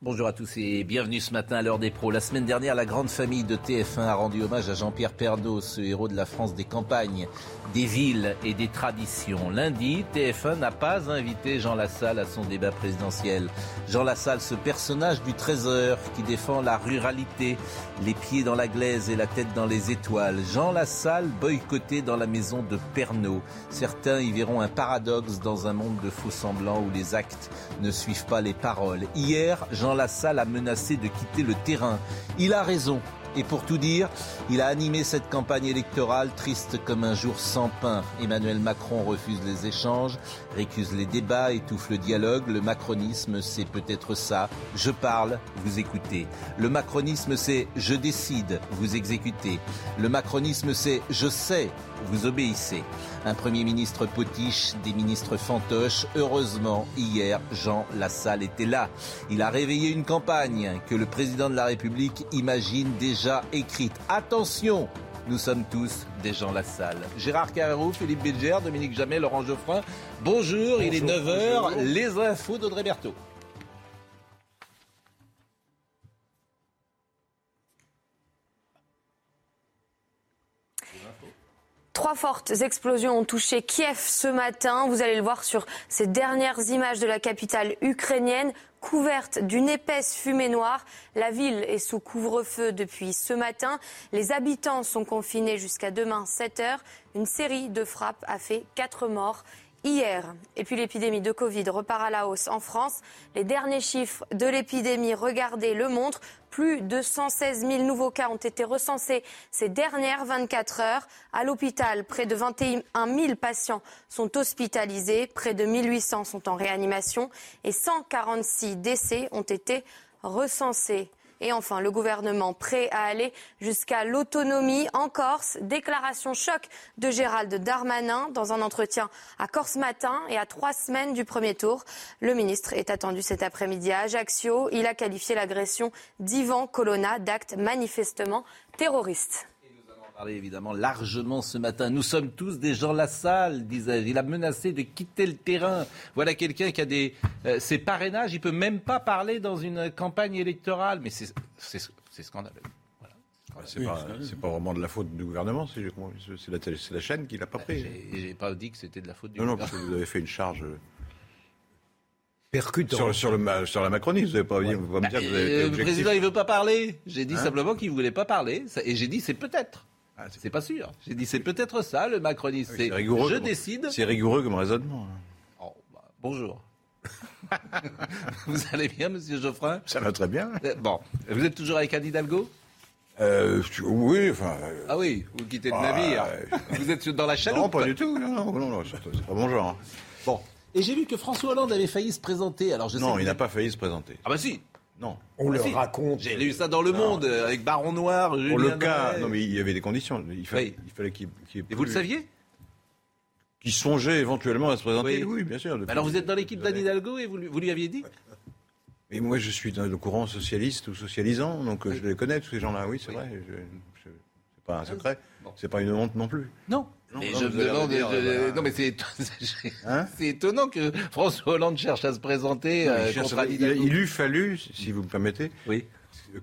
Bonjour à tous et bienvenue ce matin à l'heure des pros. La semaine dernière, la grande famille de TF1 a rendu hommage à Jean-Pierre Pernaut, ce héros de la France des campagnes, des villes et des traditions. Lundi, TF1 n'a pas invité Jean Lassalle à son débat présidentiel. Jean Lassalle, ce personnage du trésor qui défend la ruralité, les pieds dans la glaise et la tête dans les étoiles. Jean Lassalle boycotté dans la maison de Pernaut. Certains y verront un paradoxe dans un monde de faux semblants où les actes ne suivent pas les paroles. Hier, Lassalle a menacé de quitter le terrain. Il a raison. Et pour tout dire, il a animé cette campagne électorale triste comme un jour sans pain. Emmanuel Macron refuse les échanges, récuse les débats, étouffe le dialogue. Le macronisme, c'est peut-être ça. Je parle, vous écoutez. Le macronisme, c'est je décide, vous exécutez. Le macronisme, c'est je sais, vous obéissez. Un Premier ministre potiche, des ministres fantoches. Heureusement, hier, Jean Lassalle était là. Il a réveillé une campagne que le président de la République imagine déjà écrite. Attention nous sommes tous des gens Lassalle. Gérard Carreau, Philippe Bilger, Dominique Jamais, Laurent Geoffrin. Bonjour, il est 9h. Les infos d'Audrey Berthaud. Trois fortes explosions ont touché Kiev ce matin. Vous allez le voir sur ces dernières images de la capitale ukrainienne, couverte d'une épaisse fumée noire. La ville est sous couvre-feu depuis ce matin. Les habitants sont confinés jusqu'à demain 7 heures. Une série de frappes a fait quatre morts hier. Et puis l'épidémie de Covid repart à la hausse en France. Les derniers chiffres de l'épidémie, regardez, le montrent. Plus de 116 000 nouveaux cas ont été recensés ces dernières 24 heures. À l'hôpital, près de 21 000 patients sont hospitalisés, près de 1800 sont en réanimation et 146 décès ont été recensés. Et enfin, le gouvernement prêt à aller jusqu'à l'autonomie en Corse. Déclaration choc de Gérald Darmanin dans un entretien à Corse Matin et à trois semaines du premier tour. Le ministre est attendu cet après-midi à Ajaccio. Il a qualifié l'agression d'Ivan Colonna d'acte manifestement terroriste parler évidemment largement ce matin. Nous sommes tous des gens la salle, disais-je. Il a menacé de quitter le terrain. Voilà quelqu'un qui a des euh, ses parrainages. Il peut même pas parler dans une campagne électorale. Mais c'est scandaleux. Voilà. C'est pas, pas, vraiment de la faute du gouvernement, c'est la, la, chaîne qui l'a pas pris. J'ai pas dit que c'était de la faute du non, gouvernement. Non, parce que vous avez fait une charge percutant. Sur, sur, le, sur la Macronie, vous n'avez pas, vous pas me dire que vous avez bah, Le président, il veut pas parler. J'ai dit hein simplement qu'il voulait pas parler. Et j'ai dit c'est peut-être. Ah, c'est pas sûr. J'ai dit c'est peut-être ça le macronisme. c'est rigoureux. Je comme, décide. C'est rigoureux comme raisonnement. Oh, bah, bonjour. vous allez bien, Monsieur Geoffrin? Ça va très bien. Bon, vous êtes toujours avec Anne Hidalgo? Euh, oui, enfin. ah oui, vous quittez le navire. vous êtes dans la chaloupe. Non, pas du tout. Non, non, non, non c'est pas mon genre. Bon. Et j'ai vu que François Hollande avait failli se présenter. Alors je non, il n'a pas failli se présenter. Ah bah si. Non. On bah le si. raconte. J'ai lu ça dans Le Monde non. avec Baron Noir. Pour le cas, non mais il y avait des conditions. Il fallait, Oui. il fallait qu'il. qu'il y ait Et vous le saviez Qu'il songeait éventuellement à se présenter. Oui. Oui, bien sûr. Alors vous êtes dans l'équipe d'Anne Hidalgo et vous, lui- vous lui aviez dit? Mais moi, je suis dans le courant socialiste ou socialisant, donc euh, je les connais tous ces gens-là. Oui, c'est vrai. Je, je- c'est pas un secret. Bon. C'est pas une honte non plus. Non. Non, mais non, je vous me allez demande. dire, je- voilà. Non mais c'est Hein étonnant que François Hollande cherche à se présenter Non, euh, il, contre il- eût fallu, si vous me permettez, Oui.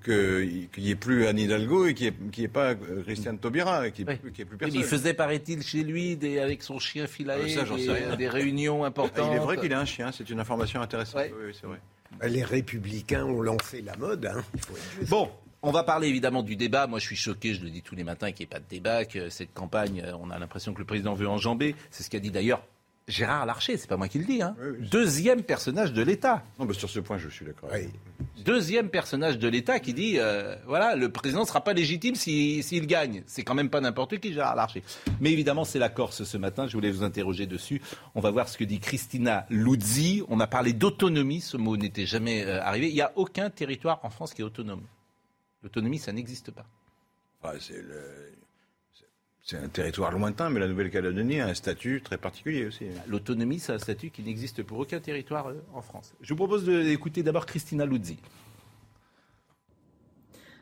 qu'il n'y ait plus Anne Hidalgo et qu'il n'y ait, pas Christiane Taubira, et qu'il n'y ait, Oui. plus- ait Oui, mais personne. il faisait, paraît-il, chez lui, des, avec son chien filaé, Ah, ça, des, réunions Ah, importantes. il est vrai qu'il a un chien, c'est une information intéressante. Ouais. Oui, oui, c'est vrai. Les républicains ont lancé la mode. Hein. Il faut être juste. Bon, on va parler évidemment du débat. Moi, je suis choqué, je le dis tous les matins, qu'il n'y ait pas de débat, que cette campagne, euh, on a l'impression que le président veut enjamber. C'est ce qu'a dit d'ailleurs Gérard Larcher, c'est pas moi qui le dis, hein. Oui, oui. deuxième personnage de l'État. Non, mais sur ce point, je suis d'accord. Oui. Deuxième personnage de l'État qui dit euh, voilà, le président ne sera pas légitime s'il s'il gagne. C'est quand même pas n'importe qui, Gérard Larcher. Mais évidemment, c'est la Corse ce matin. Je voulais vous interroger dessus. On va voir ce que dit Christina Luzzi. On a parlé d'autonomie. Ce mot n'était jamais euh, arrivé. Il n'y a aucun territoire en France qui est autonome. L'autonomie, ça n'existe pas. Enfin, c'est le- c'est- c'est un territoire lointain, mais la Nouvelle-Calédonie a un statut très particulier aussi. L'autonomie, c'est un statut qui n'existe pour aucun territoire euh, en France. Je vous propose d'écouter d'abord Christina Luzzi.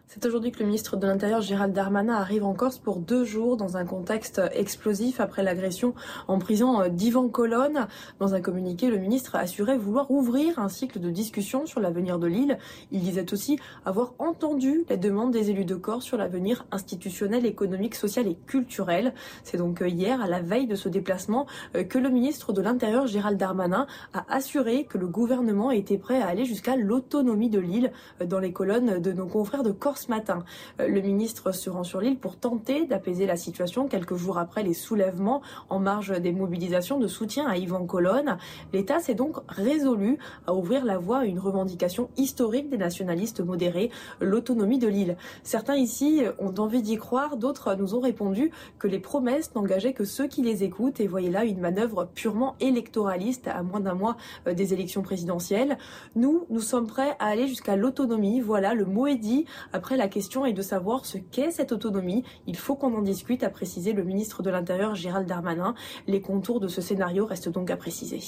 C'est aujourd'hui que le ministre de l'Intérieur Gérald Darmanin arrive en Corse pour deux jours dans un contexte explosif après l'agression en prison d'Ivan Colonne. Dans un communiqué, le ministre a assuré vouloir ouvrir un cycle de discussion sur l'avenir de l'île. Il disait aussi avoir entendu les demandes des élus de Corse sur l'avenir institutionnel, économique, social et culturel. C'est donc hier, à la veille de ce déplacement, euh, que le ministre de l'Intérieur Gérald Darmanin a assuré que le gouvernement était prêt à aller jusqu'à l'autonomie de l'île euh, dans les colonnes de nos confrères de Corse Matin. Euh, Le ministre se rend sur l'île pour tenter d'apaiser la situation quelques jours après les soulèvements en marge des mobilisations de soutien à Yvan Colonne. L'État s'est donc résolu à ouvrir la voie à une revendication historique des nationalistes modérés, l'autonomie de l'île. Certains ici ont envie d'y croire, d'autres nous ont répondu que les promesses n'engageaient que ceux qui les écoutent et voyaient là une manœuvre purement électoraliste à moins d'un mois euh, des élections présidentielles. Nous, nous sommes prêts à aller jusqu'à l'autonomie. Voilà, le mot est dit. Après, la question est de savoir ce qu'est cette autonomie. Il faut qu'on en discute, a précisé le ministre de l'Intérieur Gérald Darmanin. Les contours de ce scénario restent donc à préciser.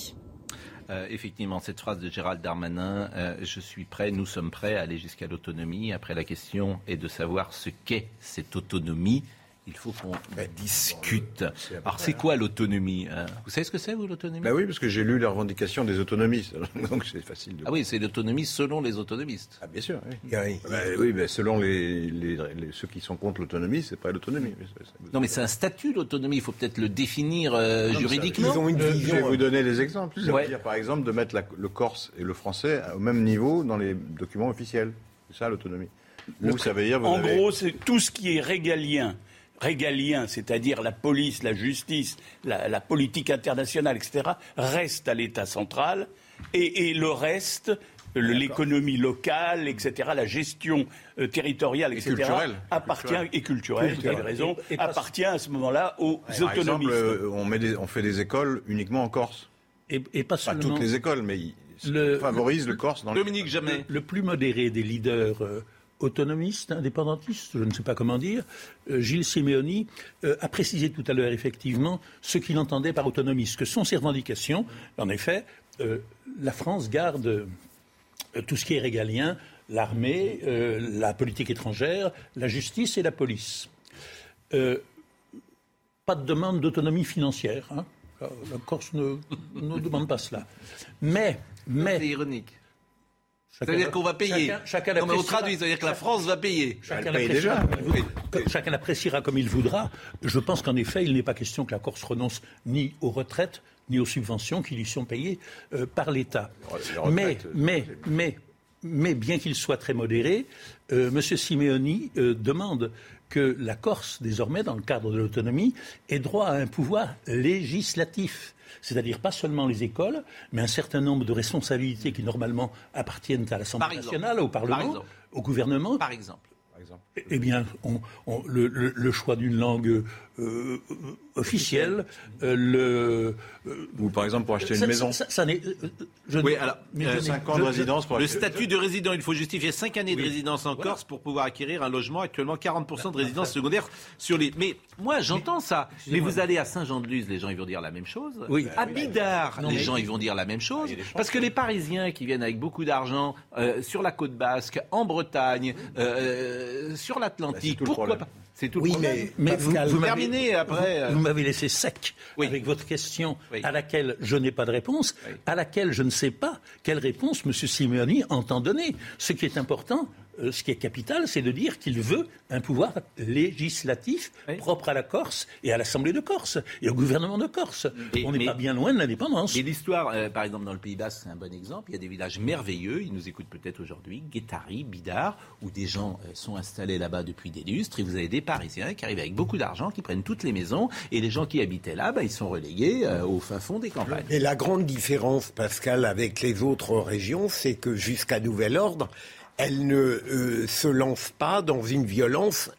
Euh, effectivement, cette phrase de Gérald Darmanin, euh, je suis prêt, nous sommes prêts à aller jusqu'à l'autonomie. Après, la question est de savoir ce qu'est cette autonomie. Il faut qu'on discute. Alors, c'est quoi l'autonomie hein? Vous savez ce que c'est, vous, l'autonomie? Bah oui, parce que j'ai lu les revendications des autonomistes, donc c'est facile de. Ah oui, c'est l'autonomie selon les autonomistes. Ah, bien sûr, oui. Oui. Bah oui, mais selon les, les- les- ceux qui sont contre l'autonomie, c'est pas l'autonomie. Mais c'est- c'est- Non, mais c'est un statut, l'autonomie. Il faut peut-être le définir euh, Non, juridiquement. Ils ont une Je vais vision. vous donner des exemples. Ça Ouais. veut dire, par exemple, de mettre la- le corse et le français au même niveau dans les documents officiels. C'est ça l'autonomie. Ou ça veut dire vous En avez- gros, c'est tout ce qui est régalien. Régalien, c'est-à-dire la police, la justice, la, la politique internationale, etc., reste à l'État central. Et, et le reste, l'économie locale, etc., la gestion euh, territoriale, etc., culturelle. appartient, Culturelle. et culturelle, vous avez raison, Et- et pas- appartient à ce moment-là aux Par exemple, autonomistes. euh, on, met des- on fait des écoles uniquement en Corse. Et, et pas Pas seulement. toutes les écoles, mais ils Le- favorisent le corse dans le. Dominique Jamais. Le plus modéré des leaders euh, autonomistes, indépendantistes, je ne sais pas comment dire, euh, Gilles Simeoni, euh, a précisé tout à l'heure effectivement ce qu'il entendait par autonomie, ce que sont ses revendications. En effet, euh, la France garde tout ce qui est régalien, l'armée, la politique étrangère, la justice et la police. Pas de demande d'autonomie financière. hein. La la Corse ne, ne demande pas cela. Mais, mais C'est ironique. C'est-à-dire qu'on va payer. Chacun, chacun non, mais on appréciera- traduit, c'est-à-dire que la France va payer. Chacun paye l'appréciera déjà. comme il voudra. Comme- chacun l'appréciera comme il voudra. Je pense qu'en effet, il n'est pas question que la Corse renonce ni aux retraites, ni aux subventions qui lui sont payées euh, par l'État. Mais, euh, mais, mais, mais, bien qu'il soit très modéré, euh, M. Simeoni euh, demande que la Corse, désormais, dans le cadre de l'autonomie, ait droit à un pouvoir législatif. C'est-à-dire pas seulement les écoles, mais un certain nombre de responsabilités qui normalement appartiennent à l'Assemblée nationale, au Par Parlement, au gouvernement. Par exemple. Par exemple. Eh bien, on- on- le, le- le choix d'une langue euh, officielle, euh, le, euh, Ou par exemple pour acheter une maison. ça- euh, je Oui, alors, mais euh, je n'ai- Cinq ans de je- je- résidence pour Le acheter- statut de résident, il faut justifier 5 années de résidence en Voilà. Corse pour pouvoir acquérir un logement. Actuellement, 40% de résidence secondaire sur les. Mais moi, j'entends ça. Mais vous allez à Saint-Jean-de-Luz, les gens ils vont dire la même chose. Oui. À Bidart, Non, les mais- gens ils vont dire la même chose. Parce que les Parisiens qui viennent avec beaucoup d'argent euh, sur la côte basque, en Bretagne, euh, sur Bah, l'Atlantique, pourquoi pas C'est tout le Oui, problème. mais, Mais vous, Pascal, vous m'avez- Terminé après. euh, Vous, vous m'avez laissé sec Oui. avec votre question Oui. à laquelle je n'ai pas de réponse, à laquelle je ne sais pas quelle réponse M. Simeoni entend donner. Ce qui est important, euh, ce qui est capital, c'est de dire qu'il veut un pouvoir législatif propre à la Corse et à l'Assemblée de Corse et au gouvernement de Corse. Et- On n'est pas bien loin de l'indépendance. Et l'histoire, euh, par exemple, dans le Pays Basque, c'est un bon exemple. Il y a des villages merveilleux, ils nous écoutent peut-être aujourd'hui, Guétari, Bidar, où des gens euh, sont installés là-bas depuis des lustres, et vous avez des Parisiens qui arrivent avec beaucoup d'argent, qui prennent toutes les maisons, et les gens qui habitaient là, bah, ils sont relégués euh, au fin fond des campagnes. Et la grande différence, Pascal, avec les autres régions, c'est que jusqu'à nouvel ordre, elle ne euh, se lance pas dans une violence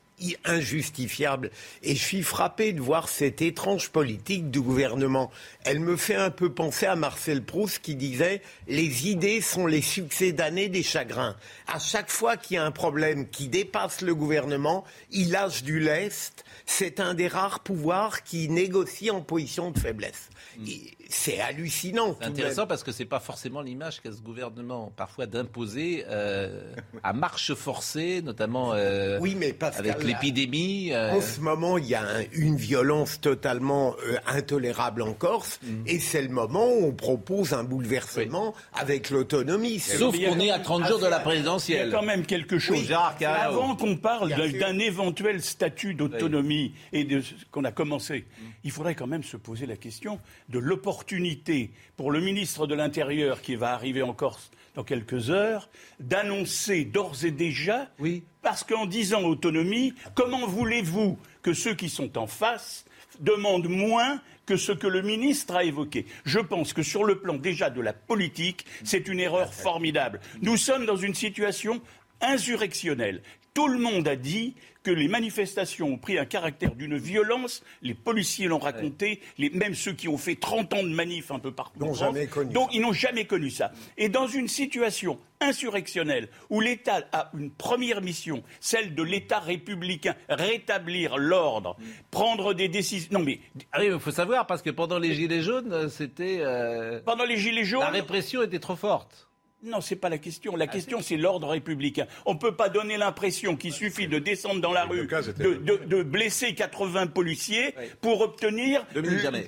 injustifiable. Et je suis frappé de voir cette étrange politique du gouvernement. Elle me fait un peu penser à Marcel Proust qui disait Les idées sont les succès d'années des chagrins. À chaque fois qu'il y a un problème qui dépasse le gouvernement, il lâche du lest. C'est un des rares pouvoirs qui négocie en position de faiblesse. Et C'est hallucinant. C'est intéressant même. parce que c'est pas forcément l'image qu'a ce gouvernement, parfois d'imposer euh, à marche forcée, notamment euh, Oui, mais Pascal, avec l'épidémie. euh, En ce moment, il y a un- une violence totalement euh, intolérable en Corse, Mm. et c'est le moment où on propose un bouleversement avec l'autonomie. Sauf il y a qu'on est à 30 jours de la Il y a présidentielle. quand même quelque chose. Gérard Carreau. Avant qu'on parle d'un éventuel statut d'autonomie et de ce qu'on a commencé, Mm. il faudrait quand même se poser la question de l'opportunité pour le ministre de l'Intérieur qui va arriver en Corse dans quelques heures d'annoncer d'ores et déjà, Oui. parce qu'en disant autonomie, comment voulez-vous que ceux qui sont en face demandent moins que ce que le ministre a évoqué? Je pense que sur le plan déjà de la politique, c'est une erreur formidable. Nous sommes dans une situation insurrectionnelle. Tout le monde a dit que les manifestations ont pris un caractère d'une violence. Les policiers l'ont raconté, les, même ceux qui ont fait 30 ans de manif un peu partout. N'ont jamais connu Donc, ils n'ont jamais connu ça. Et dans une situation insurrectionnelle où l'État a une première mission, celle de l'État républicain, rétablir l'ordre, prendre des décisions. Non mais Ah oui, il faut savoir parce que pendant les gilets jaunes, c'était euh, pendant les gilets jaunes, la répression était trop forte. Non, c'est pas la question. La question, c'est l'ordre républicain. On ne peut pas donner l'impression qu'il suffit de descendre dans la rue, cas, de, de- de blesser 80 policiers pour obtenir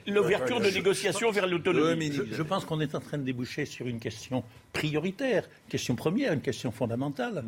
l'ouverture de négociations vers l'autonomie. Je, je pense qu'on est en train de déboucher sur une question prioritaire, question première, une question fondamentale.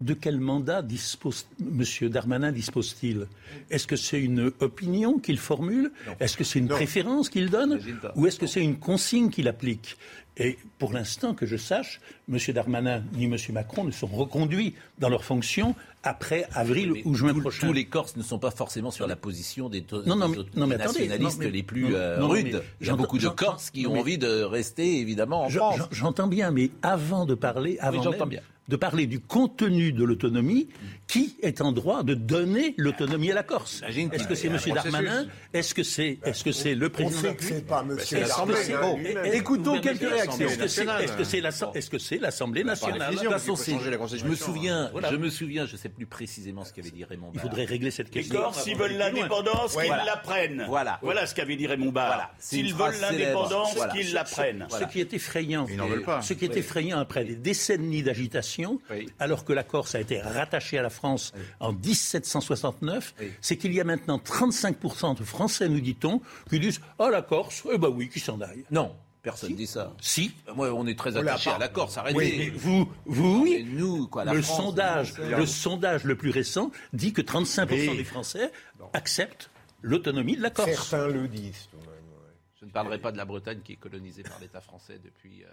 De quel mandat dispose M. Darmanin dispose-t-il? Est-ce que c'est une opinion qu'il formule? Est-ce que c'est une préférence qu'il donne? Ou est-ce que c'est une consigne qu'il applique? Et pour l'instant, que je sache, M. Darmanin ni M. Macron ne sont reconduits dans leurs fonctions après avril Mais ou juin tous- prochain. Tous les Corses ne sont pas forcément sur la position des, Non, non, des mais- autres non, mais attendez, nationalistes non, mais- les plus non, euh, rudes. Il y a j'entends- beaucoup de Corses qui ont mais- envie de rester évidemment en Je- France. j'en- J'entends bien, mais avant de parler, avant j'entends même bien. de parler du contenu de l'autonomie, qui est en droit de donner l'autonomie à la Corse? Est-ce que c'est M. Darmanin? Est-ce que c'est est-ce que c'est le président pas est- est- Écoutons quelques réactions. Est-ce que c'est nationale. est-ce que c'est l'Asse- est-ce que c'est l'Assemblée nationale? Je me souviens, je me souviens, je sais plus précisément ce qu'avait dit Raymond Il Barre. faudrait régler cette Les question. Corses, s'ils veulent l'indépendance, qu'ils Voilà. la prennent. Voilà. Voilà ce qu'avait dit Raymond Barre. Voilà. S'ils veulent l'indépendance, Voilà. qu'ils la prennent. Ce qui est effrayant, Ils n'en veulent pas. ce qui est effrayant après des décennies d'agitation, Oui. alors que la Corse a été rattachée à la France en 1769, Oui. c'est qu'il y a maintenant 35% de Français, nous dit-on, qui disent Ah, la Corse, eh ben oui, qui s'en aille. Non, personne ne dit ça. Si. Moi, on est très attaché à la Corse. Arrêtez. Oui, mais vous, vous, oui. nous, quoi, la le France, sondage, le sondage le plus récent dit que 35% des Français acceptent l'autonomie de la Corse. Certains le disent. tout de même, ouais. Je ne parlerai pas de la Bretagne qui est colonisée par l'État français depuis. euh,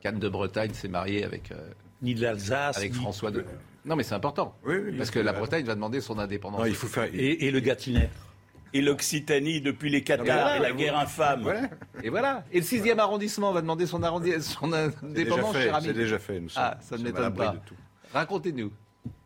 Cannes de Bretagne s'est marié avec, euh, Ni de l'Alsace, avec ni- François de. Non, mais c'est important. Oui, oui, parce que la. Bretagne va demander son indépendance. Non, il faut faire. et, et le Gâtinais. Et l'Occitanie depuis les Qatars voilà, et la vous- guerre infâme. Voilà. Et voilà. Et le 6e arrondissement va demander son, arrondi- son indépendance, fait. cher ami. C'est déjà fait. Nous sommes, Ah, ça ne m'étonne pas. de tout. Racontez-nous.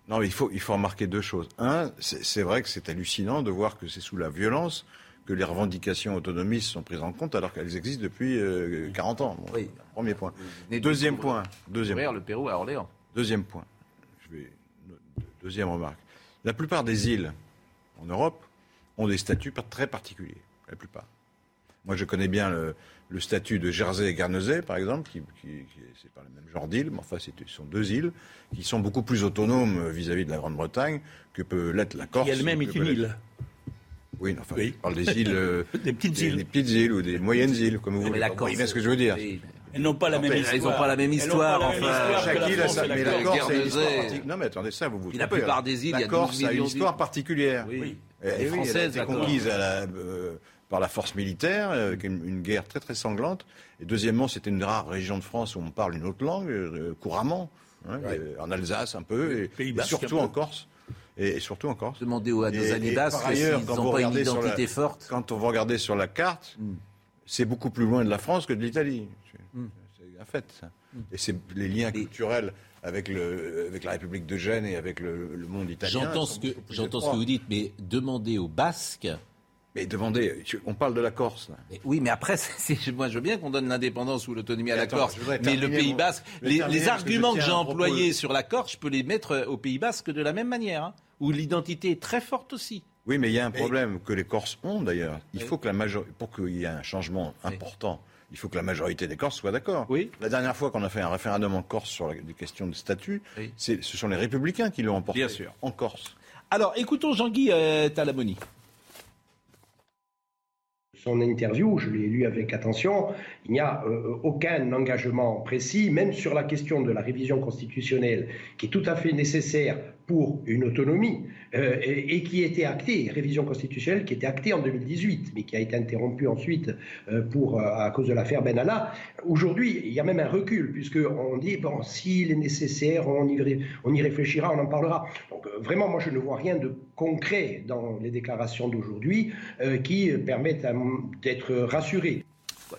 Non, mais il faut, il faut remarquer deux choses. Un, c'est c'est vrai que c'est hallucinant de voir que c'est sous la violence que les revendications autonomistes sont prises en compte alors qu'elles existent depuis euh, 40 ans. Bon, Oui. Premier point. de Deuxième point. Deuxième point. le Pérou à Orléans. Deuxième point. Je vais, deuxième remarque. La plupart des îles en Europe ont des statuts très particuliers. La plupart. Moi, je connais bien le, le statut de Jersey et Guernesey, par exemple, qui, qui, qui- c'est pas le même genre d'île, mais enfin, c'est- ce sont deux îles qui sont beaucoup plus autonomes vis-à-vis de la Grande-Bretagne que peut l'être la Corse. qui elle-même est une île. Oui, enfin, Oui. je parle des îles, euh, Des petites des, îles. des petites îles ou des moyennes îles, comme vous mais voulez. la Vous Corse, voyez bien ce que je veux dire. oui, Elles n'ont pas la même histoire. n'ont pas la même Elles n'ont pas la même histoire Chaque la île a sa- mais Corse. la Corse a une histoire particulière. Non, mais attendez, ça, vous vous la plupart des îles, il y a La 12 Corse a une histoire particulière. Oui. Elle est oui, elle a française, été Corse. conquise à la- euh, par la force militaire, euh, avec une, une guerre très très sanglante. Et deuxièmement, c'était une rare région de France où on parle une autre langue euh, couramment, hein, euh, en Alsace un peu, et, surtout peu. en Corse. Et, et surtout en Corse. Demandez aux- à nos amis s'ils ailleurs, quand vous n'ont pas une la- identité forte. Quand on va regarder sur la carte, Hmm. c'est beaucoup plus loin de la France que de l'Italie. C'est c'est un fait. ça. Hmm. Et c'est les liens culturels avec, le, avec la République de Gênes et avec le, le monde italien. J'entends ce que j'entends ce vous dites, mais demandez aux Basques. Mais demandez, on parle de la Corse. Là. Oui, mais après, c'est- moi je veux bien qu'on donne l'indépendance ou l'autonomie à la attends, Corse, mais le Pays Basque, les, que arguments que j'ai employés sur la Corse, je peux les mettre euh, au Pays Basque de la même manière, hein, où l'identité est très forte aussi. Oui, mais il y a un problème que les Corses ont d'ailleurs. Il faut que la major... pour qu'il y ait un changement important, il faut que la majorité des Corses soient d'accord. Oui. La dernière fois qu'on a fait un référendum en Corse sur la- des questions de statut, Oui. ce sont les Républicains qui l'ont emporté. Bien sûr. En Corse. Alors, écoutons Jean-Guy euh, Talamoni. son interview, je l'ai lu avec attention, il n'y a euh, aucun engagement précis, même sur la question de la révision constitutionnelle, qui est tout à fait nécessaire pour une autonomie, euh, et, qui était actée, révision constitutionnelle qui était actée en 2018, mais qui a été interrompue ensuite euh, pour, euh, à cause de l'affaire Benalla. Aujourd'hui, il y a même un recul, puisqu'on dit, bon, s'il est nécessaire, on y, on y réfléchira, on en parlera. Donc vraiment, moi, je ne vois rien de concret dans les déclarations d'aujourd'hui qui permettent d'être rassuré.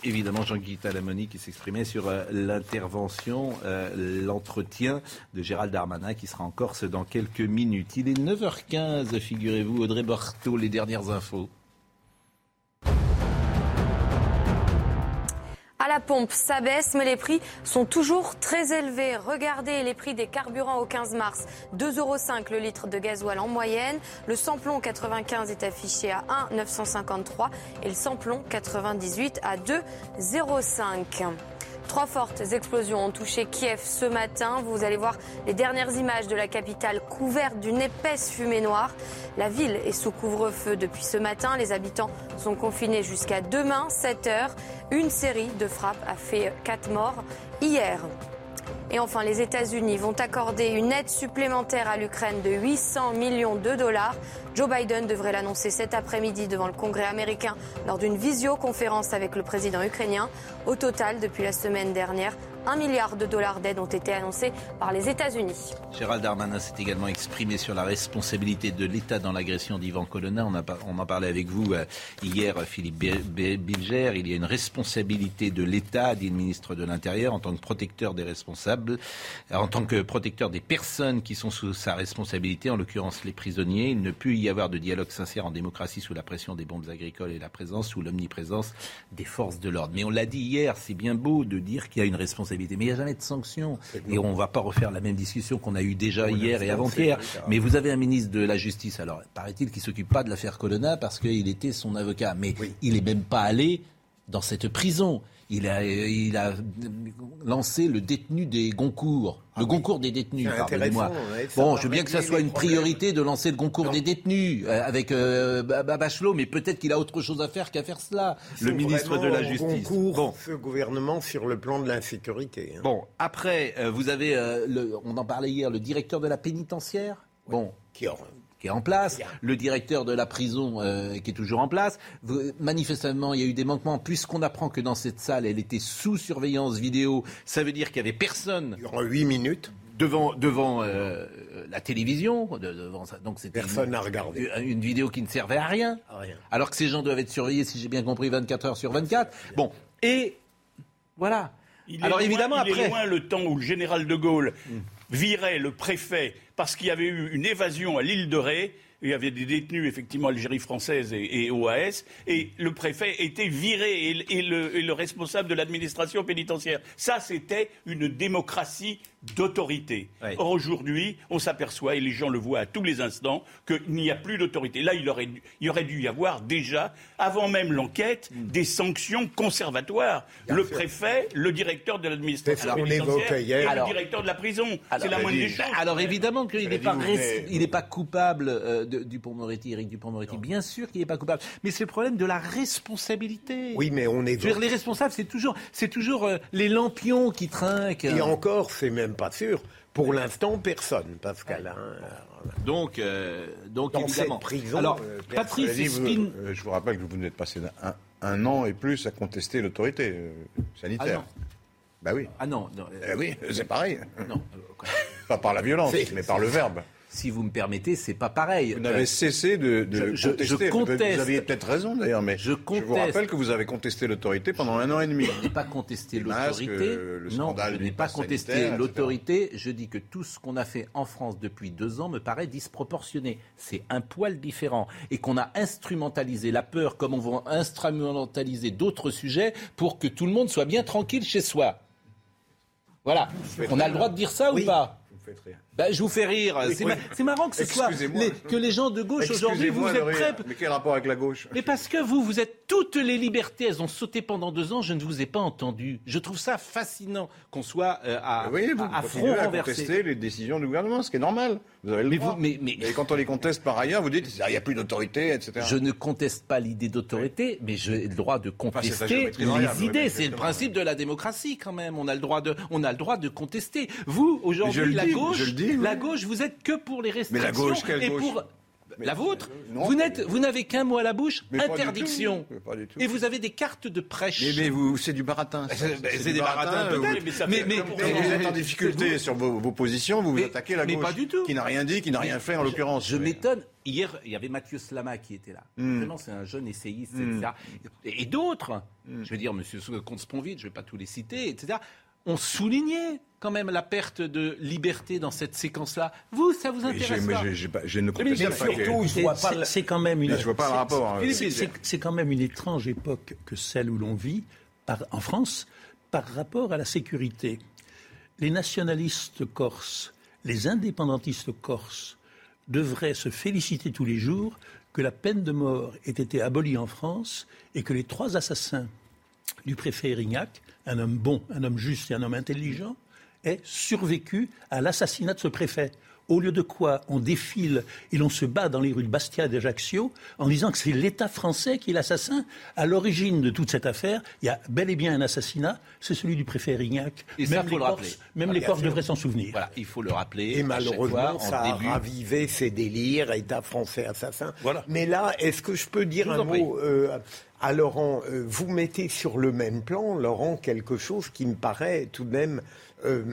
Évidemment, Jean-Guy Talamoni qui s'exprimait sur euh, l'intervention, euh, l'entretien de Gérald Darmanin qui sera en Corse dans quelques minutes. Il est 9h15, figurez-vous, Audrey Barthaud, les dernières infos. La pompe, ça baisse, mais les prix sont toujours très élevés. Regardez les prix des carburants au 15 mars. 2,5 euros le litre de gasoil en moyenne. Le samplon 95 est affiché à 1,953 et le samplon 98 à 2,05. Trois fortes explosions ont touché Kiev ce matin. Vous allez voir les dernières images de la capitale couverte d'une épaisse fumée noire. La ville est sous couvre-feu depuis ce matin. Les habitants sont confinés jusqu'à demain, 7 heures. Une série de frappes a fait quatre morts hier. Et enfin, les États-Unis vont accorder une aide supplémentaire à l'Ukraine de 800 millions de dollars. Joe Biden devrait l'annoncer cet après-midi devant le Congrès américain lors d'une visioconférence avec le président ukrainien. Au total, depuis la semaine dernière, un milliard de dollars d'aide ont été annoncés par les États-Unis. Gérald Darmanin s'est également exprimé sur la responsabilité de l'État dans l'agression d'Ivan Colonna. On, a en parlait avec vous euh, hier, Philippe Bi- Bi- Bilger. Il y a une responsabilité de l'État, dit le ministre de l'Intérieur, en tant que protecteur des responsables, euh, en tant que protecteur des personnes qui sont sous sa responsabilité, en l'occurrence les prisonniers. Il ne peut y avoir de dialogue sincère en démocratie sous la pression des bombes agricoles et la présence, sous l'omniprésence des forces de l'ordre. Mais on l'a dit hier, c'est bien beau de dire qu'il y a une responsabilité, mais il n'y a jamais de sanction. Et on ne va pas refaire la même discussion qu'on a eue déjà hier et avant-hier. Mais vous avez un ministre de la Justice, alors paraît-il qu'il s'occupe pas de l'affaire Colonna parce qu'il était son avocat, mais il n'est même pas allé dans cette prison. Il a, il a lancé le détenu des Goncourt, le Goncourt des détenus, pardonnez-moi. ouais, Bon, je veux bien que ça soit une problèmes. priorité de lancer le concours des détenus euh, avec euh, Ba- Ba- Bachelot, mais peut-être qu'il a autre chose à faire qu'à faire cela, le ministre de la Justice. concours, Bon. ce gouvernement sur le plan de l'insécurité. hein. Bon, après, euh, vous avez, euh, le- on en parlait hier, le directeur de la pénitentiaire, bon, Qui aura- qui est en place, le directeur de la prison euh, qui est toujours en place. Vous- manifestement, il y a eu des manquements puisqu'on apprend que dans cette salle, elle était sous surveillance vidéo. Ça veut dire qu'il y avait personne Durant huit minutes, devant devant euh, la télévision, de- devant ça. Donc c'était personne une, n'a regardé. une- une vidéo qui ne servait à rien. Rien. Alors que ces gens doivent être surveillés, si j'ai bien compris, 24 heures sur 24. Bon, et voilà. Il est Alors loin- évidemment, il après. est loin le temps où le général de Gaulle virait le préfet parce qu'il y avait eu une évasion à l'île de Ré. Il y avait des détenus, effectivement, Algérie française et, OAS, et le préfet était viré et, et le, et le responsable de l'administration pénitentiaire. Ça, c'était une démocratie d'autorité. Ouais. Or, aujourd'hui, on s'aperçoit, et les gens le voient à tous les instants, qu'il n'y a plus d'autorité. Là, il aurait, dû, il aurait dû y avoir déjà, avant même l'enquête, Hmm. des sanctions conservatoires. le préfet, le directeur de l'administration pénitentiaire et Alors- le directeur de la prison. C'est la moindre des choses. Alors évidemment qu'il n'est pas, coupable euh, de- Dupont-Moretti, Éric Dupont-Moretti. Bien sûr qu'il n'est pas coupable. Mais c'est le problème de la responsabilité. Oui, mais on Je veux évoque. dire, les responsables, c'est toujours, c'est toujours euh, les lampions qui trinquent. Et encore, c'est même pas sûr. Pour l'instant, personne, Pascal. hein. Donc, euh, donc Dans évidemment. cette prison, Alors, euh, Patrice vous- euh, je vous rappelle que vous venez de passer un, un an et plus à contester l'autorité euh, Ah sanitaire. non. bah oui. Ah non, non, euh, Eh oui, c'est pareil. non. Pas par la violence, mais par le verbe. Si vous me permettez, c'est pas pareil. Vous n'avez Euh, cessé de, de je- je- contester. je conteste. Vous aviez peut-être raison d'ailleurs, mais Je vous rappelle que vous avez contesté l'autorité pendant un an et demi. Je n'ai pas contesté l'autorité. Non, je n'ai pas contesté l'autorité. Je dis que tout ce qu'on a fait en France depuis deux ans me paraît disproportionné. C'est un poil différent. Et qu'on a instrumentalisé la peur comme on va instrumentaliser d'autres sujets pour que tout le monde soit bien tranquille chez soi. Voilà. On a le droit de dire ça Oui. ou pas? Vous faites rire. Ben, je vous fais rire. C'est ma- c'est marrant que ce soit les- que les gens de gauche aujourd'hui vous Excusez-moi êtes prêts. Mais quel rapport avec la gauche Mais parce que vous, vous êtes toutes les libertés, elles ont sauté pendant deux ans, je ne vous ai pas entendu. Je trouve ça fascinant qu'on soit euh, à, Oui, vous à- à front à renversé. contester les décisions du gouvernement, ce qui est normal. Vous avez le Mais droit. vous- mais- mais- Et quand on les conteste par ailleurs, vous dites Ah, il n'y a plus d'autorité, etc. Je ne conteste pas l'idée d'autorité, mais j'ai le droit de contester variable, les idées. C'est le principe de la démocratie quand même. On a le droit de, on a le droit de contester. Vous, aujourd'hui, la dis, gauche, je le dis. La gauche, vous êtes que pour les restrictions. Mais la gauche, quelle et gauche pour la vôtre. non, vous n'êtes, n'avez qu'un mot à la bouche Mais pas du interdiction. tout, mais pas du tout. Et vous avez des cartes de prêche. Mais, mais vous, c'est du baratin. ça. Ben, c'est des baratins, vous- peut-être, mais ça mais, fait- mais, Quand vous êtes en difficulté sur vos, vos positions, vous vous attaquez la mais gauche. pas du tout. Qui n'a rien dit, qui n'a rien fait en l'occurrence. Je m'étonne. Hier, il y avait Mathieu Slama qui était là. Hmm. Vraiment, c'est un jeune essayiste, etc. Et, et d'autres, je veux dire, Monsieur Comte-Sponville, je ne vais pas tous les citer, etc., ont souligné quand même la perte de liberté dans cette séquence-là. Vous, ça vous Mais intéresse mais pas j'ai pas- je ne Mais conteste pas surtout, que- je C'est- vois pas c'est- le- C'est quand même une. Je vois pas le rapport, hein. c'est- quand même une étrange époque que celle où l'on vit par- en France par rapport à la sécurité. Les nationalistes corses, les indépendantistes corses devraient se féliciter tous les jours que la peine de mort ait été abolie en France et que les trois assassins du préfet Erignac, un homme bon, un homme juste et un homme intelligent, aient survécu à l'assassinat de ce préfet. Au lieu de quoi on défile et l'on se bat dans les rues de Bastia et d'Ajaccio en disant que c'est l'État français qui est l'assassin. À l'origine de toute cette affaire, il y a bel et bien un assassinat, c'est celui du préfet Erignac. Et ça, même faut les le Corses, rappeler. même Ah, les Corses devraient s'en souvenir. Voilà, il faut le rappeler. Et malheureusement, fois, ça a début. ravivé ces délires, État français assassin. Voilà. Mais là, est-ce que je peux dire Je un mot euh, à Laurent Euh, Vous mettez sur le même plan, Laurent, quelque chose qui me paraît tout de même euh,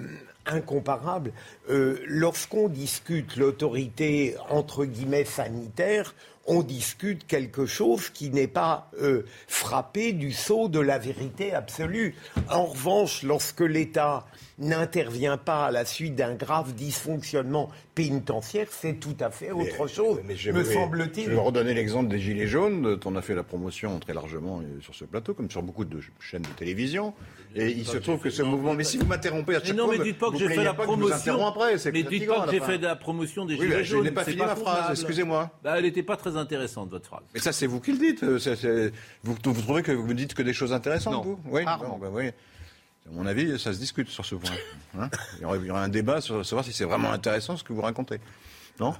incomparable. Euh, Lorsqu'on discute l'autorité, entre guillemets, sanitaire, on discute quelque chose qui n'est pas euh, frappé du sceau de la vérité absolue. En revanche, lorsque l'État n'intervient pas à la suite d'un grave dysfonctionnement pénitentiaire, c'est tout à fait autre Mais- chose, mais me vais- semble-t-il. Je vais redonner l'exemple des Gilets jaunes, dont on a fait la promotion très largement euh, sur ce plateau, comme sur beaucoup de chaînes de télévision. Et il se trouve que ce mouvement. Mais si vous m'interrompez à chaque non, fois. mais me- dites pas que vous j'ai fait la promotion. après, mais dites pas que j'ai fait de la promotion des Gilets bah, je jaunes. n'ai pas fini ma phrase, excusez-moi. Bah, elle n'était pas très intéressante, votre phrase. Mais ça, c'est vous qui le dites. euh, Vous, trouvez que vous me dites que des choses intéressantes, vous? Oui, bah oui. À mon avis, ça se discute sur ce point. Hein il, y aurait, il y aurait un débat sur savoir si c'est vraiment intéressant ce que vous racontez. Non?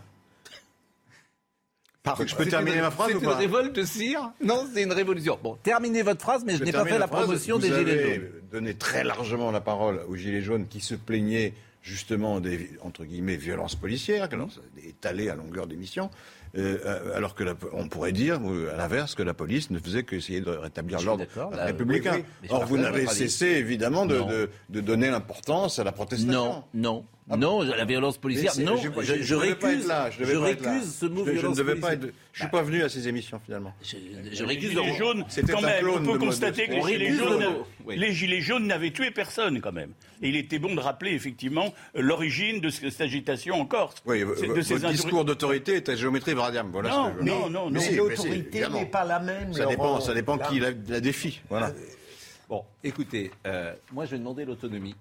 Je peux terminer ma phrase C'est ou une pas révolte, sire Non, c'est une révolution. Bon, terminez votre phrase, mais je, Je n'ai pas fait la promotion Vous des Gilets avez jaunes. donné très largement la parole aux Gilets jaunes qui se plaignaient justement des, entre guillemets, violences policières, que alors, ça est étalé à longueur d'émission, euh, alors que la- on pourrait dire, euh, à l'inverse, que la police ne faisait qu'essayer de rétablir l'ordre républicain. oui, Or, vous n'avez cessé, évidemment, de, de- de donner l'importance à la protestation. Non, non, non, la violence policière, non. je, Je, je- je récuse, là. Je, récuse ce mot Je- je, ne violence devais pas être. Je suis pas venu à ces émissions finalement. Je, je récuse Les gilets jaunes, quand un même, clone on peut constater que les gilets, jaunes, les gilets n'avaient tué personne quand même. Et il était bon de rappeler effectivement l'origine de cette agitation en Corse. Oui, de ces votre insurrections. discours d'autorité est à géométrie variable. Voilà Non, ce que je- mais- non, non, mais l'autorité n'est pas la même. Ça dépend, ça dépend qui la, défie. Voilà. Bon, écoutez, euh, moi je vais demander l'autonomie.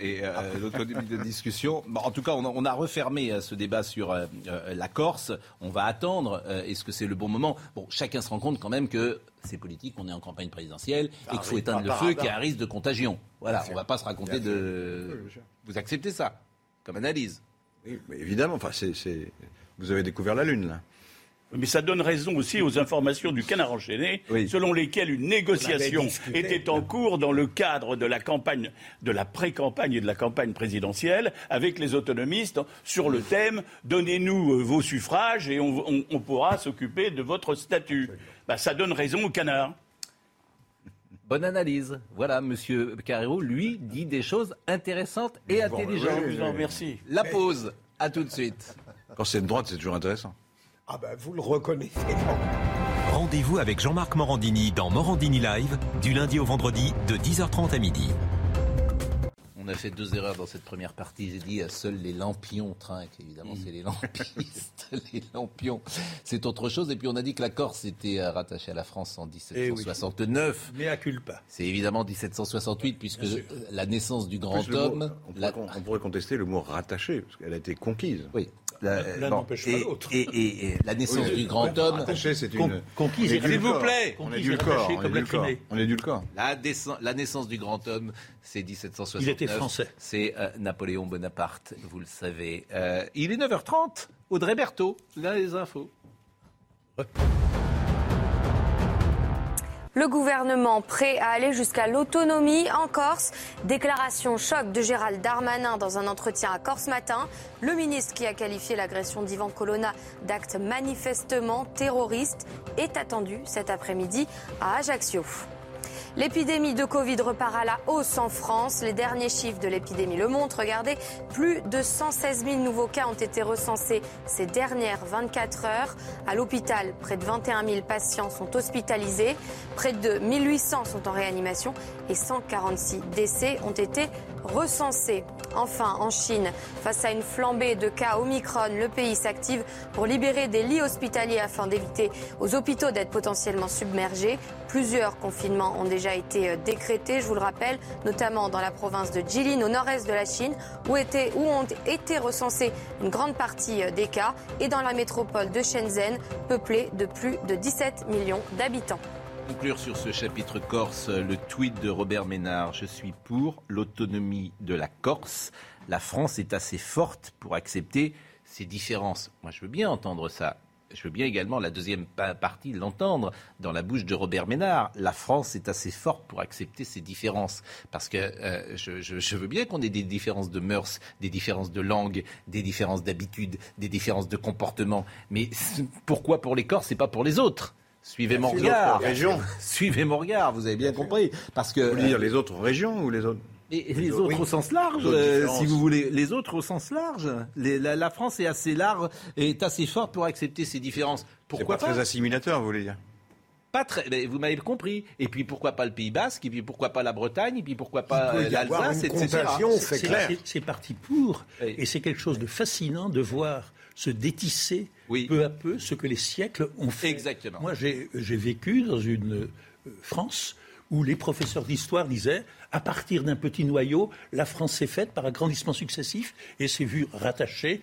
Et euh, l'autonomie de discussion. Bon, en tout cas, on a, on a refermé euh, ce débat sur euh, euh, la Corse. On va attendre. Euh, Est-ce que c'est le bon moment? Bon, chacun se rend compte quand même que c'est politique, on est en campagne présidentielle et qu'il faut éteindre le feu, qu'il y a un risque de contagion. Voilà, on va pas se raconter de. Vous acceptez ça comme analyse? Oui, mais évidemment, enfin, c'est- vous avez découvert la Lune, là. Mais ça donne raison aussi aux informations du Canard enchaîné, Oui. selon lesquelles une négociation discuté. était en cours dans le cadre de la campagne, de la pré-campagne et de la campagne présidentielle avec les autonomistes sur le thème Donnez-nous euh, vos suffrages et on, on- on pourra s'occuper de votre statut. Bah, ça donne raison au Canard. Bonne analyse. Voilà, Monsieur Carrero, lui, dit des choses intéressantes et intelligentes. Je vous en remercie. La pause. À tout de suite. Quand c'est de droite, c'est toujours intéressant. Ah ben, vous le reconnaissez. Rendez-vous avec Jean-Marc Morandini dans Morandini Live, du lundi au vendredi, de 10h30 à midi. On a fait deux erreurs dans cette première partie. J'ai dit euh, seuls les lampions trinquent. Évidemment, c'est les lampistes. les lampions, c'est autre chose. Et puis on a dit que la Corse était euh, rattachée à la France en 1769. Mais à culpa. C'est évidemment 1768 puisque la naissance du grand mot- homme. on, pourrait, la- on pourrait contester le mot rattaché, parce qu'elle a été conquise. Oui. La- L'un bon, n'empêche pas et, l'autre. et- et- et la naissance Oui, du grand homme. C'est une. conquise. S'il vous plaît. On édulcore. On la édulcore. On édulcore. La, la naissance du grand homme, c'est 1769. Il était français. C'est euh, Napoléon Bonaparte, vous le savez. Euh, il est 9h30. Audrey Berthaud, là les infos. Le gouvernement prêt à aller jusqu'à l'autonomie en Corse. Déclaration choc de Gérald Darmanin dans un entretien à Corse Matin. Le ministre qui a qualifié l'agression d'Ivan Colonna d'acte manifestement terroriste est attendu cet après-midi à Ajaccio. L'épidémie de Covid repart à la hausse en France. Les derniers chiffres de l'épidémie le montrent. Regardez, plus de 116 000 nouveaux cas ont été recensés ces dernières 24 heures. À l'hôpital, près de 21 000 patients sont hospitalisés. Près de 1800 sont en réanimation et 146 décès ont été recensés. Enfin, en Chine, face à une flambée de cas Omicron, le pays s'active pour libérer des lits hospitaliers afin d'éviter aux hôpitaux d'être potentiellement submergés. Plusieurs confinements ont déjà été euh, décrétés, je vous le rappelle, notamment dans la province de Jilin, au nord-est de la Chine, où, était- où ont été recensés une grande partie euh, des cas, et dans la métropole de Shenzhen, peuplée de plus de 17 millions d'habitants. Conclure sur ce chapitre Corse, le tweet de Robert Ménard. Je suis pour l'autonomie de la Corse. La France est assez forte pour accepter ces différences. Moi, je veux bien entendre ça. Je veux bien également la deuxième pa- partie l'entendre dans la bouche de Robert Ménard. La France est assez forte pour accepter ces différences. Parce que euh, je, je- je veux bien qu'on ait des différences de mœurs, des différences de langue, des différences d'habitude, des différences de comportement. Mais pourquoi pour les Corses et pas pour les autres? Suivez mon regard. régions. Suivez mon regard, vous avez bien compris. Parce que Vous voulez dire les autres régions ou les autres et les autres au sens large, euh, si vous voulez, les autres au sens large. Les- la, la France est assez large et est assez forte pour accepter ces différences. Pourquoi pas pas, très assimilateur, vous voulez dire Pas très. mais vous m'avez compris. Et puis pourquoi pas le Pays Basque Et puis pourquoi pas la Bretagne Et puis pourquoi pas euh, l'Alsace, etc. c'est parti pour. Et c'est quelque chose de fascinant de voir se détisser Oui. peu à peu ce que les siècles ont fait. Exactement. Moi, j'ai vécu dans une euh, France où les professeurs d'histoire disaient, à partir d'un petit noyau, la France s'est faite par agrandissement successif et s'est vue rattachée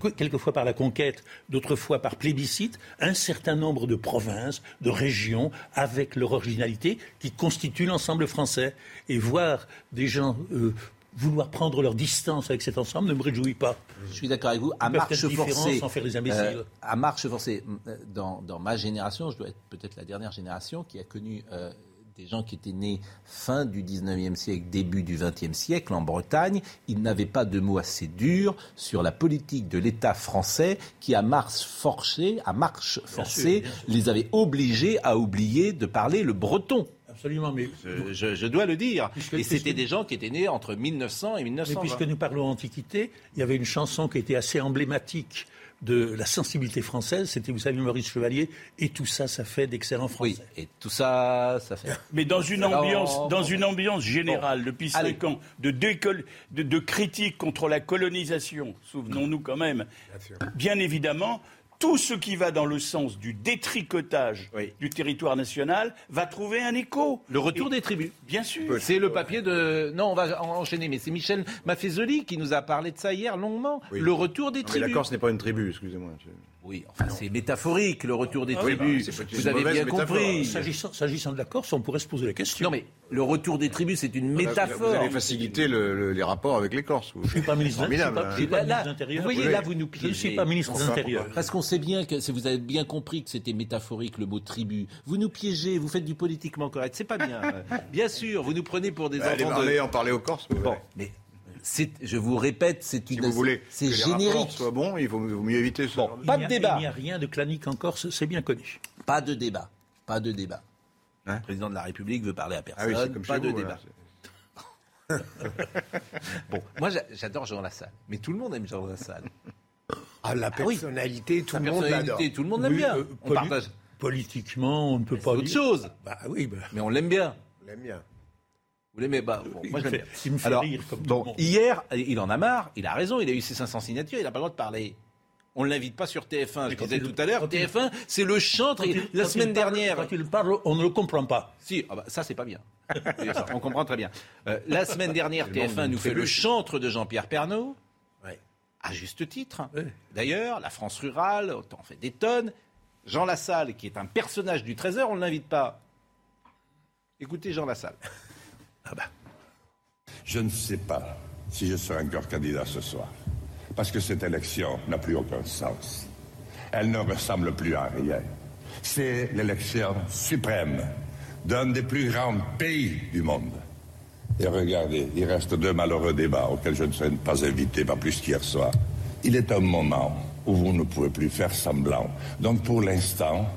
que- quelquefois par la conquête, d'autres fois par plébiscite, un certain nombre de provinces, de régions, avec leur originalité, qui constituent l'ensemble français. Et voir des gens euh, vouloir prendre leur distance avec cet ensemble ne me réjouit pas. Je suis d'accord avec vous. À marche forcée. sans faire des imbéciles. euh, à marche forcée. euh, Dans, dans ma génération, je dois être peut-être la dernière génération qui a connu euh, des gens qui étaient nés fin du 19e siècle, début du 20e siècle en Bretagne. Ils n'avaient pas de mots assez durs sur la politique de l'État français qui, à marche forcée, à marche forcée, bien sûr. les avait obligés à oublier de parler le breton. Absolument, mais, Je, dois le dire. Puisque- Et c'était puisque- des gens qui étaient nés entre 1900 et mais 1920. puisque nous parlons Antiquité, il y avait une chanson qui était assez emblématique de la sensibilité française, c'était, vous savez, Maurice Chevalier, et tout ça, ça fait d'excellents français. Oui, et tout ça, ça fait. Mais dans une Alors, ambiance, dans une ambiance générale depuis Allez. cinq ans de, décol- de, de critique contre la colonisation, souvenons-nous quand même, bien évidemment, tout ce qui va dans le sens du détricotage du territoire national va trouver un écho. Le retour des tribus. Bien sûr. C'est le papier de. Non, on va en- enchaîner, mais c'est Michel Maffezoli qui nous a parlé de ça hier longuement. Oui. Le retour des Non, mais tribus. la Corse n'est pas une tribu, excusez-moi. Oui, enfin, c'est métaphorique, le retour des Ah oui, tribus. bah, Vous avez bien métaphore. compris. S'agissant, s'agissant de la Corse, on pourrait se poser la question. Non, mais le retour des tribus, c'est une Vous métaphore. allez faciliter le- le- les rapports avec les Corses. vous. Je ne suis pas ministre, je je de l'Intérieur. vous voyez, Oui. là, vous nous Je piégez. ne suis pas ministre de l'Intérieur. Parce qu'on sait bien que si vous avez bien compris que c'était métaphorique le mot tribu. Vous nous piégez, vous faites du politiquement correct. C'est pas bien. bien sûr, vous nous prenez pour des Allez, enfants parlez, de. en parler aux Corses. vous Bon, mais je vous répète, c'est Si une. vous voulez c'est que les rapports générique. soient bons, il faut vaut mieux éviter ce Bon, genre de- pas de a- débat. Il n'y a rien de clanique en Corse, c'est bien connu. Pas de débat. Pas de débat. Hein le président de la République veut parler à Ah personne. oui, c'est comme pas de vous, débat. voilà. Bon, moi j'a- j'adore Jean Lassalle, mais tout le monde aime Jean Lassalle. Ah, la oui. personnalité, tout le monde tout le monde l'aime Oui, bien. euh, On poli- partage. Politiquement, on ne peut C'est pas autre dire- chose. Bah oui, bah, Mais on l'aime bien. On l'aime bien. Vous l'aimez pas Bon, Il Moi, me je l'aime fait- bien. il me fait Alors, rire comme tout donc, le monde. hier, il en a marre, il a raison, il a eu ses 500 signatures, il n'a pas le droit de parler. On ne l'invite pas sur TF1. Je quand disais il- tout à l'heure, quand il- TF1, c'est le chantre. il- la semaine il parle- dernière. Quand il parle, on ne le comprend pas. Si, ah bah, ça c'est pas bien. Ça, on comprend très bien. Euh, la semaine dernière, C'est le manque TF1 d'une nous fait le chantre de Jean-Pierre Pernaud, Ouais. à juste titre. Ouais. D'ailleurs, la France rurale, on fait des tonnes. Jean Lassalle, qui est un personnage du Trésor, on ne l'invite pas. Écoutez Jean Lassalle. Je ne sais pas si je serai encore candidat ce soir. Parce que cette élection n'a plus aucun sens. Elle ne ressemble plus à rien. C'est l'élection suprême d'un des plus grands pays du monde. Et regardez, il reste deux malheureux débats auxquels je ne serai pas invité, pas plus qu'hier soir. Il est un moment où vous ne pouvez plus faire semblant. Donc pour l'instant,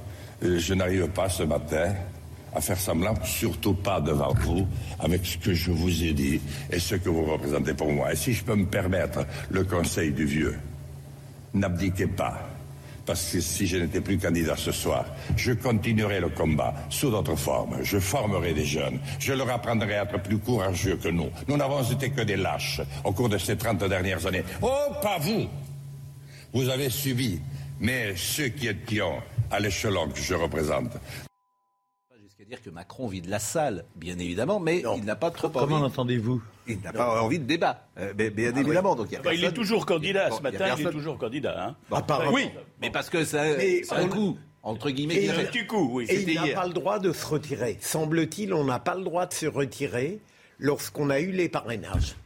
euh, je n'arrive pas ce matin à faire semblant, surtout pas devant vous, avec ce que je vous ai dit et ce que vous représentez pour moi. Et si je peux me permettre le conseil du vieux, n'abdiquez pas. Parce que si je n'étais plus candidat ce soir, je continuerai le combat sous d'autres formes. Je formerai des jeunes. Je leur apprendrai à être plus courageux que nous. Nous n'avons été que des lâches au cours de ces 30 dernières années. Oh, pas vous Vous avez subi, mais ceux qui étions à l'échelon que je représente. Dire que Macron vit de la salle, bien évidemment, mais il n'a pas trop Comment envie. l'entendez-vous Il n'a pas envie de débat, euh, bien, bien évidemment. Donc il, y a Bah, il est toujours candidat. Bon, Ce matin, il est toujours candidat. Hein. Apparemment. Oui, mais parce que ça, Mais un coup, entre guillemets. Et. Un petit coup, oui. Et C'était il n'a pas le droit de se retirer. Semble-t-il, on n'a pas le droit de se retirer lorsqu'on a eu les parrainages.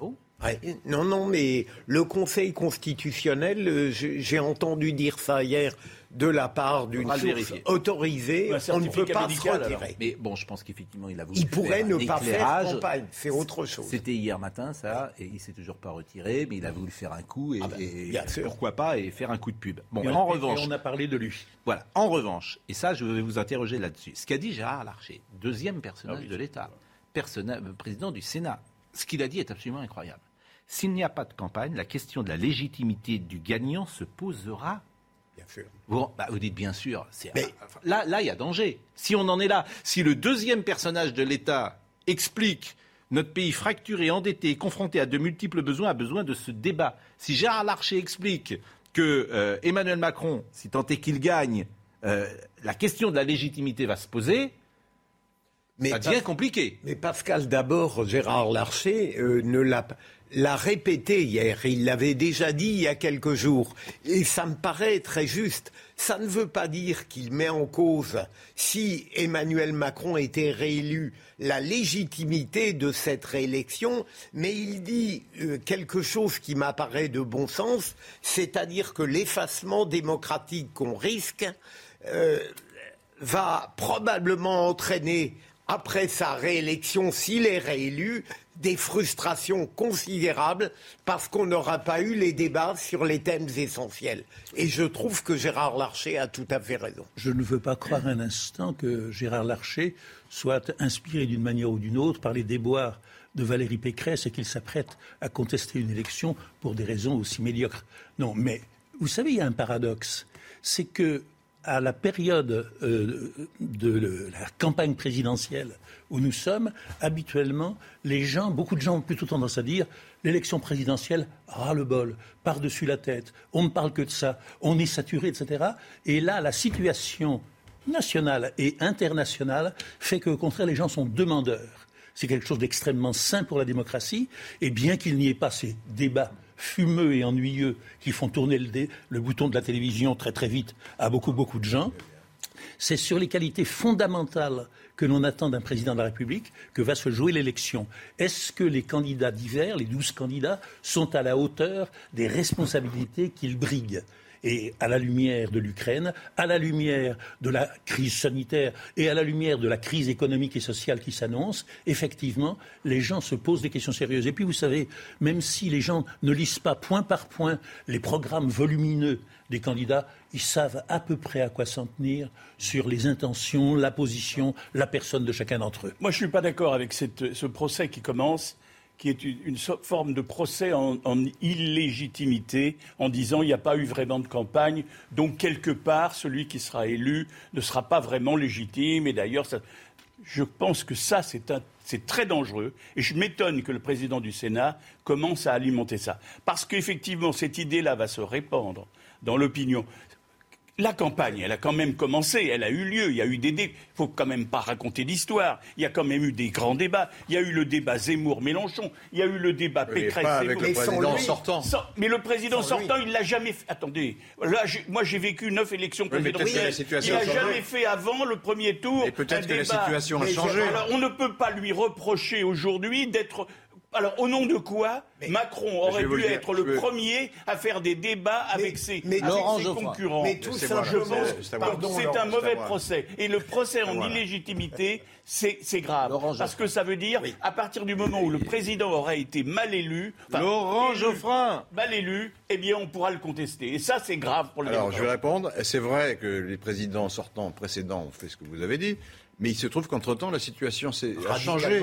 Oh. Ouais, non, non, mais le Conseil constitutionnel, euh, j'ai entendu dire ça hier de la part d'une source autorisée, Un on ne peut pas médical, se alors. retirer. Mais bon, je pense qu'effectivement, il a voulu Il pourrait faire ne un pas faire éclairage. campagne, c'est autre chose. C'était hier matin, ça, et il s'est toujours pas retiré, mais il a voulu faire un coup, et, Ah ben, et pourquoi pas, et faire un coup de pub. Bon, Et en on- et revanche, on a parlé de lui. voilà, en revanche, et ça, je vais vous interroger là-dessus. Ce qu'a dit Gérard Larcher, deuxième personnage Ah oui, de l'État, président du Sénat, ce qu'il a dit est absolument incroyable. S'il n'y a pas de campagne, la question de la légitimité du gagnant se posera. Bien sûr. Vous, bah, vous dites bien sûr. c'est- Mais- là, là, il y a danger. Si on en est là, si le deuxième personnage de l'État explique notre pays fracturé, endetté, confronté à de multiples besoins, a besoin de ce débat. Si Gérard Larcher explique que euh, Emmanuel Macron, si tant est qu'il gagne, euh, la question de la légitimité va se poser, Mais ça pas- devient compliqué. Mais Pascal, d'abord, Gérard Larcher euh, ne l'a l'a répété hier. Il l'avait déjà dit il y a quelques jours. Et ça me paraît très juste. Ça ne veut pas dire qu'il met en cause, si Emmanuel Macron était réélu, la légitimité de cette réélection, mais il dit euh, quelque chose qui m'apparaît de bon sens, c'est-à-dire que l'effacement démocratique qu'on risque euh, va probablement entraîner, après sa réélection, s'il est réélu, des frustrations considérables parce qu'on n'aura pas eu les débats sur les thèmes essentiels. Et je trouve que Gérard Larcher a tout à fait raison. Je ne veux pas croire un instant que Gérard Larcher soit inspiré d'une manière ou d'une autre par les déboires de Valérie Pécresse et qu'il s'apprête à contester une élection pour des raisons aussi médiocres. Non, mais vous savez, il y a un paradoxe. C'est que à la période euh, de la campagne présidentielle où nous sommes, habituellement, les gens, beaucoup de gens ont plutôt tendance à dire l'élection présidentielle, ras le bol, par-dessus la tête, on ne parle que de ça, on est saturé, etc. Et là, la situation nationale et internationale fait qu'au contraire, les gens sont demandeurs. C'est quelque chose d'extrêmement sain pour la démocratie, et bien qu'il n'y ait pas ces débats fumeux et ennuyeux qui font tourner le, bouton de la télévision très très vite à beaucoup beaucoup de gens, c'est sur les qualités fondamentales que l'on attend d'un président de la République que va se jouer l'élection. Est-ce que les candidats divers, les douze candidats, sont à la hauteur des responsabilités qu'ils briguent? Et à la lumière de l'Ukraine, à la lumière de la crise sanitaire et à la lumière de la crise économique et sociale qui s'annonce, effectivement, les gens se posent des questions sérieuses. Et puis, vous savez, même si les gens ne lisent pas point par point les programmes volumineux des candidats, ils savent à peu près à quoi s'en tenir sur les intentions, la position, la personne de chacun d'entre eux. Moi, je ne suis pas d'accord avec ce procès qui commence qui est une, forme de procès en, illégitimité, en disant il n'y a pas eu vraiment de campagne, donc quelque part, celui qui sera élu ne sera pas vraiment légitime. Et d'ailleurs, je pense que ça, c'est très dangereux. Et je m'étonne que le président du Sénat commence à alimenter ça. Parce qu'effectivement, cette idée-là va se répandre dans l'opinion la campagne, elle a quand même commencé, elle a eu lieu, il y a eu des débats. Il faut quand même pas raconter d'histoire. Il y a quand même eu des grands débats. Il y a eu le débat Zemmour-Mélenchon. Il y a eu le débat Pécresse. avec le président sortant. mais le président sortant, il l'a jamais fait. Attendez, là, moi j'ai vécu neuf élections présidentielles. il n'a jamais fait avant le premier tour. Et peut-être que la situation a changé. Alors, on ne peut pas lui reprocher aujourd'hui d'être alors, au nom de quoi Macron aurait dû être le premier à faire des débats avec ses, concurrents Mais tout simplement, c'est un mauvais procès. Et le procès en illégitimité, c'est grave. parce que ça veut dire, à partir du moment où le président aurait été mal élu, Laurent Geoffrin mal élu, eh bien, on pourra le contester. Et ça, c'est grave pour le Alors, je vais répondre. C'est vrai que les présidents sortants précédents ont fait ce que vous avez dit. Mais il se trouve qu'entre-temps, la situation a changé,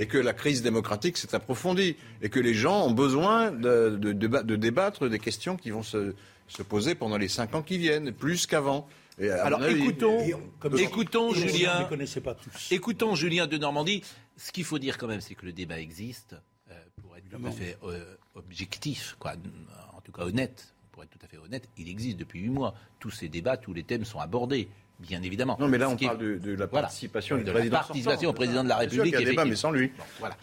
et que la crise démocratique s'est approfondie et que les gens ont besoin de, de, débattre des questions qui vont se, se, poser pendant les cinq ans qui viennent, plus qu'avant. Alors écoutons, écoutons Julien. Pas tous. Écoutons Julien de Normandie. Ce qu'il faut dire quand même, c'est que le débat existe euh, pour être tout à fait euh, objectif, quoi, en tout cas honnête. Pour être tout à fait honnête, il existe depuis huit mois. Tous ces débats, tous les thèmes sont abordés bien évidemment. Non, mais là, on parle de, la participation du président. La participation au président de la République. Il y a débat, mais sans lui. voilà.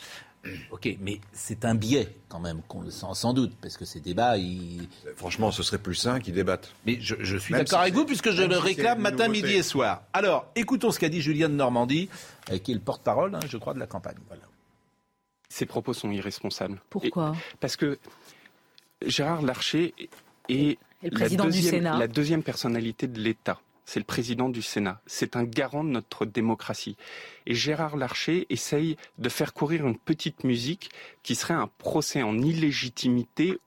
Ok, mais c'est un biais quand même, sans, sans, doute, parce que ces débats, ils... Franchement, ce serait plus sain qu'ils débattent. Mais je, suis d'accord avec vous, puisque je le réclame matin, midi et soir. Alors, écoutons ce qu'a dit Julien de Normandie, euh, qui est le porte-parole, hein, je crois, de la campagne. Voilà. Ces propos sont irresponsables. Pourquoi? Parce que Gérard Larcher est la deuxième personnalité de l'État c'est le président du Sénat. C'est un garant de notre démocratie. Et Gérard Larcher essaye de faire courir une petite musique qui serait un procès en illégitimité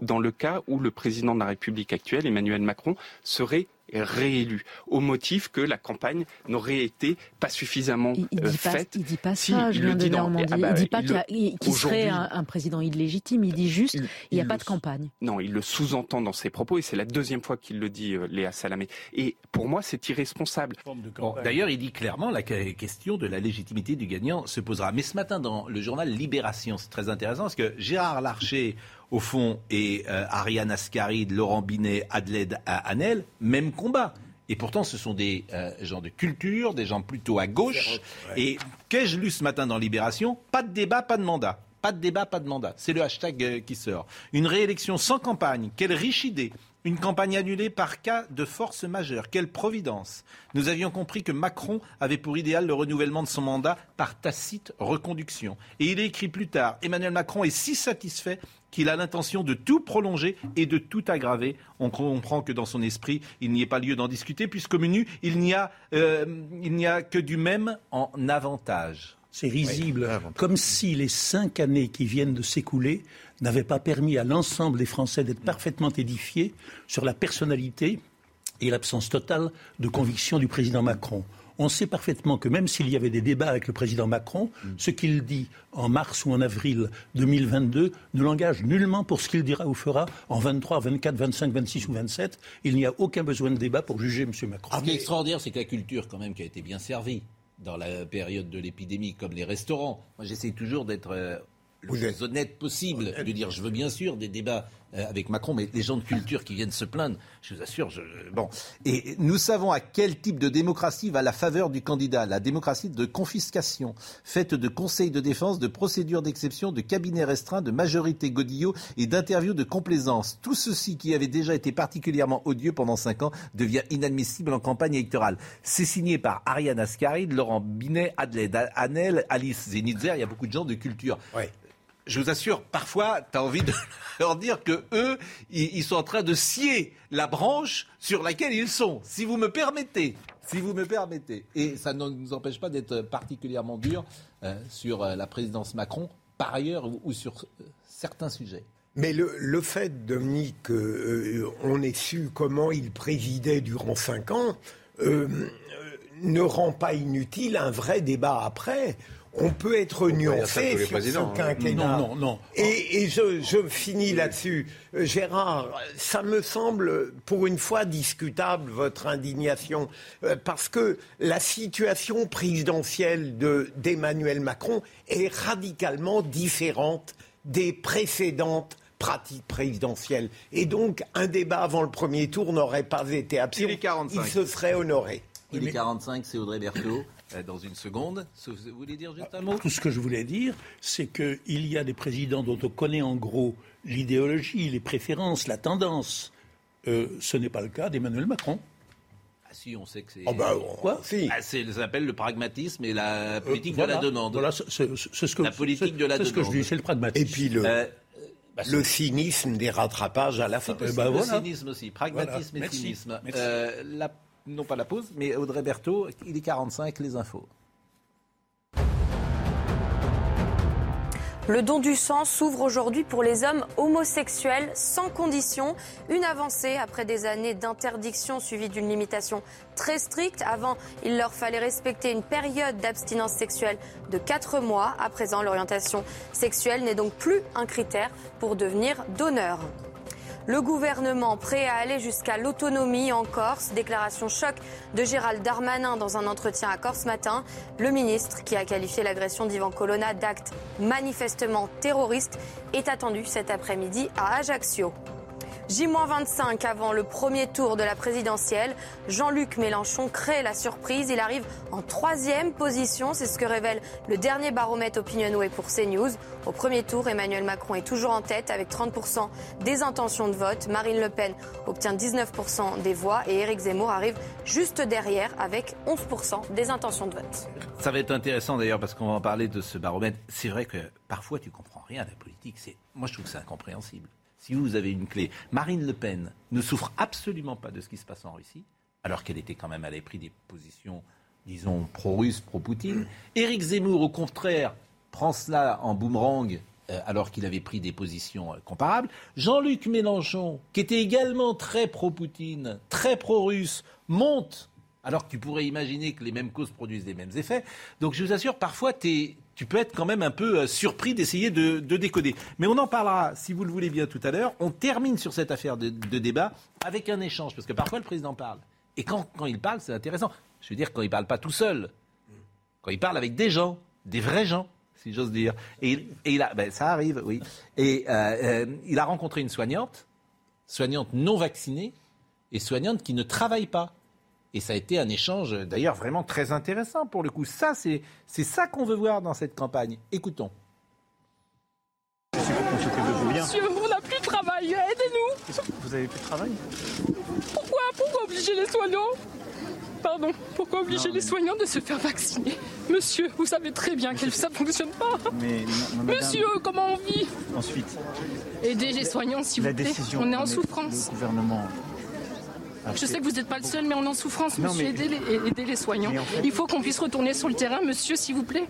dans le cas où le président de la République actuelle, Emmanuel Macron, serait réélu, au motif que la campagne n'aurait été pas suffisamment il, il euh, dit faite. il dit pas ça, Julien de Normandie. Ah bah, il dit pas qu'il serait un, président illégitime. Il dit juste il n'y a pas de campagne. Non, il le sous-entend dans ses propos et c'est la deuxième fois qu'il le dit, euh, Léa Salamé. Et pour moi, c'est irresponsable. D'ailleurs, il dit clairement la question de la légitimité du gagnant se posera. Mais ce matin, dans le journal Libération, c'est très intéressant parce que Gérard Larcher au fond, et euh, Ariane Ascaride, Laurent Binet, Adelaide Hanel, même combat. Et pourtant, ce sont des euh, gens de culture, des gens plutôt à gauche. Et qu'ai-je lu ce matin dans Libération? Pas de débat, pas de mandat. Pas de débat, pas de mandat. C'est le hashtag euh, qui sort. Une réélection sans campagne. Quelle riche idée. Une campagne annulée par cas de force majeure. Quelle providence. Nous avions compris que Macron avait pour idéal le renouvellement de son mandat par tacite reconduction. Et il est écrit plus tard, Emmanuel Macron est si satisfait qu'il a l'intention de tout prolonger et de tout aggraver. On comprend que dans son esprit, il n'y ait pas lieu d'en discuter, puisqu'au menu, il n'y a, euh, a que du même en avantage. C'est risible, comme si les cinq années qui viennent de s'écouler n'avaient pas permis à l'ensemble des Français d'être parfaitement édifiés sur la personnalité et l'absence totale de conviction du président Macron. On sait parfaitement que même s'il y avait des débats avec le président Macron, mm. ce qu'il dit en mars ou en avril 2022 ne l'engage nullement pour ce qu'il dira ou fera en 23, 24, 25, 26 ou 27. Il n'y a aucun besoin de débat pour juger M. Macron. Ce qui est extraordinaire, c'est que la culture, quand même, qui a été bien servie dans la période de l'épidémie, comme les restaurants. Moi, j'essaie toujours d'être euh, le plus honnête possible, de dire je veux bien sûr des débats avec Macron, mais les gens de culture qui viennent se plaindre, je vous assure, je, bon. Et nous savons à quel type de démocratie va la faveur du candidat. La démocratie de confiscation, faite de conseils de défense, de procédures d'exception, de cabinets restreints, de majorité godillot et d'interviews de complaisance. Tout ceci qui avait déjà été particulièrement odieux pendant cinq ans devient inadmissible en campagne électorale. C'est signé par Ariane Ascaride, Laurent Binet, Adelaide Hanel, Alice Zenitzer. Il y a beaucoup de gens de culture je vous assure, parfois, tu as envie de leur dire que eux, ils sont en train de scier la branche sur laquelle ils sont. Si vous me permettez, si vous me permettez. Et ça ne nous empêche pas d'être particulièrement dur euh, sur euh, la présidence Macron, par ailleurs, ou, sur euh, certains sujets. Mais le, fait, Dominique, qu'on ait su comment il présidait durant cinq ans, ne rend pas inutile un vrai débat après on peut être nuancé sur ce hein. quinquennat. Non, non, non. Et, je, finis là-dessus. Euh, Gérard, ça me semble pour une fois discutable votre indignation, euh, parce que la situation présidentielle d'Emmanuel Macron est radicalement différente des précédentes pratiques présidentielles. Et donc, un débat avant le premier tour n'aurait pas été absurde. Il, Il se serait honoré. Il est 45, c'est Audrey Berthaud. Euh, dans une seconde. Vous voulez dire juste un mot? Tout ce que je voulais dire, c'est qu'il y a des présidents dont on connaît en gros l'idéologie, les préférences, la tendance. Euh, ce n'est pas le cas d'Emmanuel Macron. Ah si, on sait que c'est. Oh bah, Quoi si. ah, C'est le pragmatisme et la euh, politique de la demande. Voilà, c'est ce que, la politique de la demande. ce que je dis, c'est le pragmatisme. Et puis le. Bah, le cynisme des rattrapages à la fin. Bah, le cynisme aussi, pragmatisme et cynisme. la non pas la pause, mais Audrey Berthaud, il est 45, les infos. Le don du sang s'ouvre aujourd'hui pour les hommes homosexuels sans condition. Une avancée après des années d'interdiction suivie d'une limitation très stricte. Avant, il leur fallait respecter une période d'abstinence sexuelle de 4 mois. À présent, l'orientation sexuelle n'est donc plus un critère pour devenir donneur. Le gouvernement prêt à aller jusqu'à l'autonomie en Corse. Déclaration choc de Gérald Darmanin dans un entretien à Corse matin. Le ministre, qui a qualifié l'agression d'Ivan Colonna d'acte manifestement terroriste, est attendu cet après-midi à Ajaccio. J-25 avant le premier tour de la présidentielle. Jean-Luc Mélenchon crée la surprise. Il arrive en troisième position. C'est ce que révèle le dernier baromètre Opinionway pour CNews. Au premier tour, Emmanuel Macron est toujours en tête avec 30% des intentions de vote. Marine Le Pen obtient 19% des voix et Éric Zemmour arrive juste derrière avec 11% des intentions de vote. Ça va être intéressant d'ailleurs parce qu'on va en parler de ce baromètre. C'est vrai que parfois tu comprends rien à la politique. Moi je trouve que c'est incompréhensible si vous avez une clé, Marine Le Pen ne souffre absolument pas de ce qui se passe en Russie, alors qu'elle était quand même, elle avait pris des positions, disons, pro-russes, pro-Poutine. Éric Zemmour, au contraire, prend cela en boomerang euh, alors qu'il avait pris des positions euh, comparables. Jean-Luc Mélenchon, qui était également très pro-Poutine, très pro-russe, monte alors que tu pourrais imaginer que les mêmes causes produisent les mêmes effets. Donc je vous assure, parfois, tu peux être quand même un peu euh, surpris d'essayer de, décoder. Mais on en parlera, si vous le voulez bien, tout à l'heure. On termine sur cette affaire de, débat avec un échange, parce que parfois le président parle. Et quand, il parle, c'est intéressant. Je veux dire, quand il parle pas tout seul, quand il parle avec des gens, des vrais gens, si j'ose dire. Et, il a, ben, ça arrive, oui. Et euh, euh, il a rencontré une soignante, soignante non vaccinée, et soignante qui ne travaille pas. Et ça a été un échange d'ailleurs vraiment très intéressant pour le coup. Ça, c'est ça qu'on veut voir dans cette campagne. Écoutons. Monsieur, on n'a plus de travail, aidez-nous. Vous avez plus de travail? Pourquoi Pourquoi obliger les soignants? Pardon, pourquoi obliger les soignants de se faire vacciner? Monsieur, vous savez très bien que ça ne fonctionne pas. Mais Monsieur, comment on vit? Ensuite. Aidez les soignants, s'il vous plaît. On est en souffrance. Le gouvernement je sais que vous n'êtes pas le seul, mais on est en souffrance, monsieur. Aidez, les, soignants. il faut qu'on puisse retourner sur le terrain, monsieur, s'il vous plaît.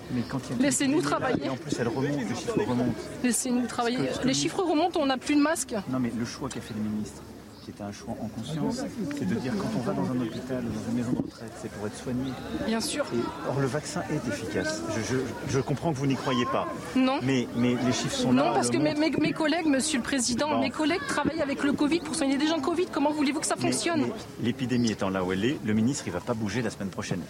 Laissez-nous travailler. Et en plus, elle remonte, les chiffres remontent. Laissez-nous travailler. les chiffres remontent, on n'a plus de masques. Non, mais le choix qu'a fait le ministre, qui était un choix en conscience, c'est de dire quand on va dans un hôpital ou dans une maison de retraite, c'est pour être soigné. Bien sûr. or, le vaccin est efficace. Je, comprends que vous n'y croyez pas. Non. Mais, mais les chiffres sont là. Non, parce que mes, mes, collègues, monsieur le président, mes collègues travaillent avec le Covid pour soigner des gens Covid. Comment voulez-vous que ça fonctionne L'épidémie étant là où elle est, le ministre, il ne va pas bouger la semaine prochaine.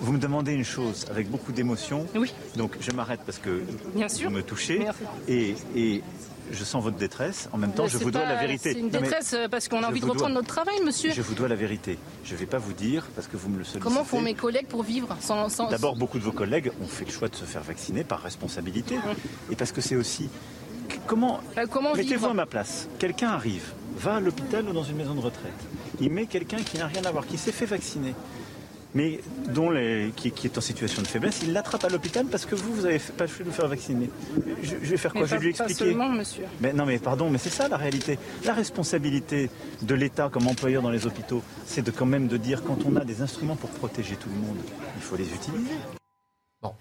vous me demandez une chose avec beaucoup d'émotion. Oui. Donc je m'arrête parce que Bien vous me touchez. Et, et je sens votre détresse. En même temps, je vous dois la vérité. C'est une détresse euh, parce qu'on a envie de reprendre notre travail, monsieur. Je vous dois la vérité. Je ne vais pas vous dire parce que vous me le sollicitez. Comment font mes collègues pour vivre sans, sans... D'abord, beaucoup de vos collègues ont fait le choix de se faire vacciner par responsabilité. Et parce que c'est aussi... Comment, bah, comment Mettez-vous à ma place. Quelqu'un arrive, va à l'hôpital ou dans une maison de retraite. Il met quelqu'un qui n'a rien à voir, qui s'est fait vacciner mais dont les, qui, est en situation de faiblesse, il l'attrape à l'hôpital parce que vous, vous avez pas fait de faire vacciner. Je, vais faire quoi? Je vais lui expliquer. Pas seulement, monsieur. Mais non, mais pardon, mais c'est ça la réalité. La responsabilité de l'État comme employeur dans les hôpitaux, c'est de quand même de dire quand on a des instruments pour protéger tout le monde, il faut les utiliser. Bon,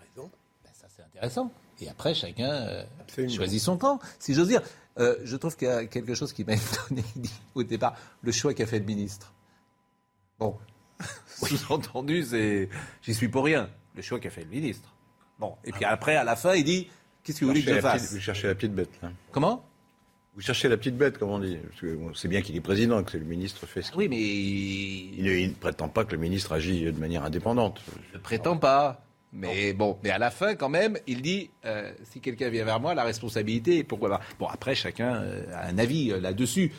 raison. Ben, ça c'est intéressant. Et après, chacun euh, choisit son camp, si j'ose dire. Euh, je trouve qu'il y a quelque chose qui m'a étonné au départ, le choix qu'a fait le ministre. Bon, Sous-entendu, c'est j'y suis pour rien. Le choix qu'a fait le ministre. Bon, et puis après, à la fin, il dit Qu'est-ce que vous voulez que je fasse Vous cherchez la petite bête. Là. Comment? Vous cherchez la petite bête, comme on dit. C'est bien qu'il est président, que le ministre fait ce Oui, mais. Il ne, prétend pas que le ministre agit de manière indépendante. Il ne prétend pas. Mais bon, mais à la fin, quand même, il dit euh, si quelqu'un vient vers moi, la responsabilité, pourquoi pas? Bon, après, chacun euh, a un avis euh, là-dessus.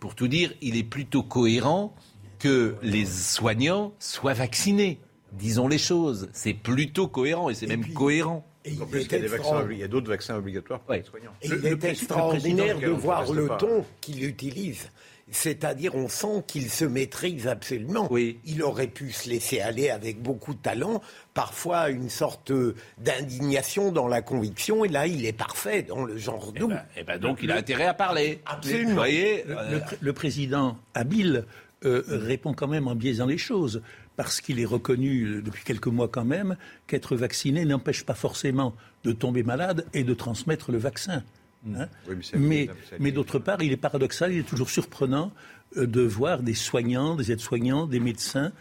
Pour tout dire, il est plutôt cohérent que les soignants soient vaccinés. Disons les choses. C'est plutôt cohérent et c'est même cohérent. il, y a d'autres vaccins obligatoires pour les soignants. Et il est extraordinaire de voir le ton qu'il utilise. C'est-à-dire, on sent qu'il se maîtrise absolument. Oui. Il aurait pu se laisser aller avec beaucoup de talent, parfois une sorte d'indignation dans la conviction, et là, il est parfait dans le genre doux. Et, ben, donc, il a intérêt à parler. Absolument. Vous voyez, le, le, président habile euh, répond quand même en biaisant les choses, parce qu'il est reconnu euh, depuis quelques mois quand même qu'être vacciné n'empêche pas forcément de tomber malade et de transmettre le vaccin. Mm. Hein. mais, mais, d'autre part, il est paradoxal, il est toujours surprenant euh, de voir des soignants, des aides-soignants, des médecins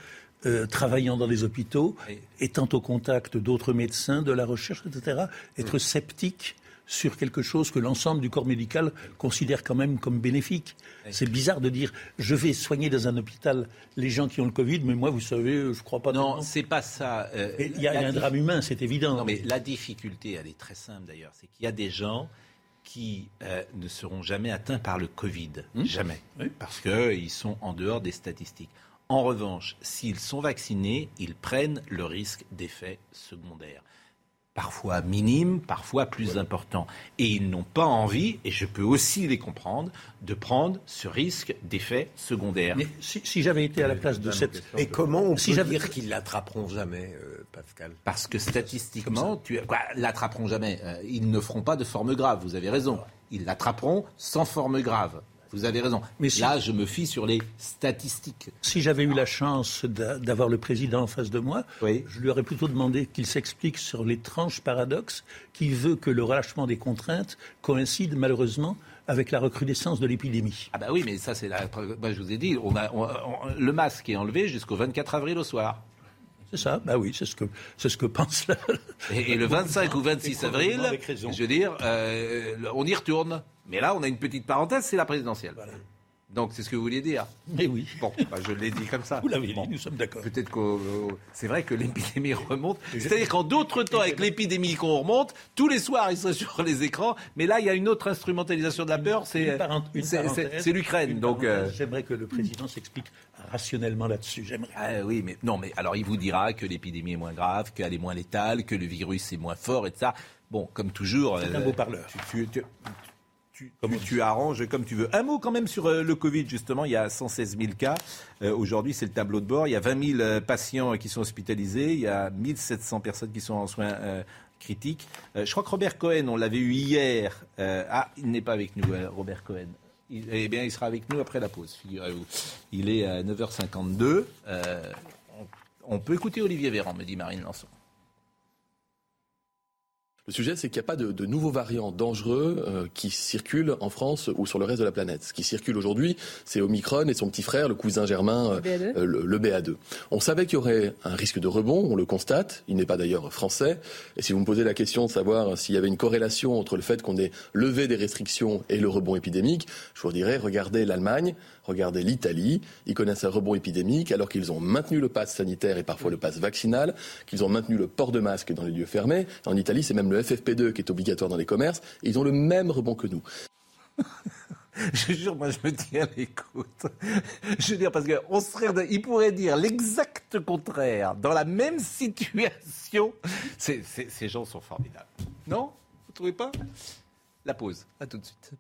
travaillant dans des hôpitaux, étant au contact d'autres médecins, de la recherche, etc., être sceptiques sur quelque chose que l'ensemble du corps médical considère quand même comme bénéfique. C'est bizarre de dire je vais soigner dans un hôpital les gens qui ont le Covid, mais moi, vous savez, je ne crois pas. Non, c'est pas ça. Euh, il y a, un drame humain, c'est évident. Non, mais la difficulté, elle est très simple d'ailleurs, c'est qu'il y a des gens qui euh, ne seront jamais atteints par le Covid. Hmm jamais. Parce qu'ils sont en dehors des statistiques. En revanche, s'ils sont vaccinés, ils prennent le risque d'effets secondaires parfois minimes, parfois plus importants. Et ils n'ont pas envie, et je peux aussi les comprendre, de prendre ce risque d'effet secondaire. Mais si, j'avais été à la place de cette... Et comment on peut dire qu'ils l'attraperont jamais, euh, Pascal? Parce que statistiquement, tu... l'attraperont jamais. Euh, ils ne feront pas de forme grave, vous avez raison. Ils l'attraperont sans forme grave. Vous avez raison. Mais Là, je me fie sur les statistiques. Si j'avais eu la chance d'avoir le président en face de moi, je lui aurais plutôt demandé qu'il s'explique sur l'étrange paradoxe qui veut que le relâchement des contraintes coïncide malheureusement avec la recrudescence de l'épidémie. Ah bah oui, mais ça c'est la... Moi, je vous ai dit, on a, le masque est enlevé jusqu'au 24 avril au soir. C'est ça, bah oui, c'est ce que c'est ce que pense. La... Et, le 25 ou 26 avril, je veux dire, euh, on y retourne. Mais là, on a une petite parenthèse, c'est la présidentielle. Donc, c'est ce que vous vouliez dire Mais oui. Bon, bah, je l'ai dit comme ça. Vous l'avez dit, nous sommes d'accord. Peut-être que c'est vrai que l'épidémie remonte. C'est-à-dire qu'en d'autres temps, avec l'épidémie qu'on remonte, tous les soirs, ils sont sur les écrans. Mais là, il y a une autre instrumentalisation de la peur, c'est l'Ukraine. Donc, euh, j'aimerais que le président s'explique rationnellement là-dessus. J'aimerais. Ah, oui, mais non, mais alors il vous dira que l'épidémie est moins grave, qu'elle est moins létale, que le virus est moins fort et ça. Bon, comme toujours. C'est un beau parleur tu, tu, arranges comme tu veux. Un mot quand même sur euh, le Covid, justement. Il y a 116 000 cas. Euh, aujourd'hui, c'est le tableau de bord. Il y a 20 000 euh, patients qui sont hospitalisés. Il y a 1700 personnes qui sont en soins critiques. je crois que Robert Cohen, on l'avait eu hier. ah, il n'est pas avec nous, Robert Cohen. eh bien, il sera avec nous après la pause, figurez-vous. Il est à 9h52. on, on peut écouter Olivier Véran, me dit Marine Lançon. Le sujet, c'est qu'il n'y a pas de, nouveaux variants dangereux euh, qui circulent en France ou sur le reste de la planète. Ce qui circule aujourd'hui, c'est Omicron et son petit frère, le cousin germain, euh, le, BA2. On savait qu'il y aurait un risque de rebond, on le constate. Il n'est pas d'ailleurs français. Et si vous me posez la question de savoir s'il y avait une corrélation entre le fait qu'on ait levé des restrictions et le rebond épidémique, je vous dirais, regardez l'Allemagne, regardez l'Italie. Ils connaissent un rebond épidémique alors qu'ils ont maintenu le pass sanitaire et parfois le pass vaccinal, qu'ils ont maintenu le port de masque dans les lieux fermés. En Italie, c'est même le FFP2 qui est obligatoire dans les commerces, ils ont le même rebond que nous. Je jure, moi, je me tiens l'écoute. Je veux dire, parce qu'on serait, il pourrait dire l'exact contraire dans la même situation. ces gens sont formidables. Non? Vous trouvez pas? La pause. À tout de suite.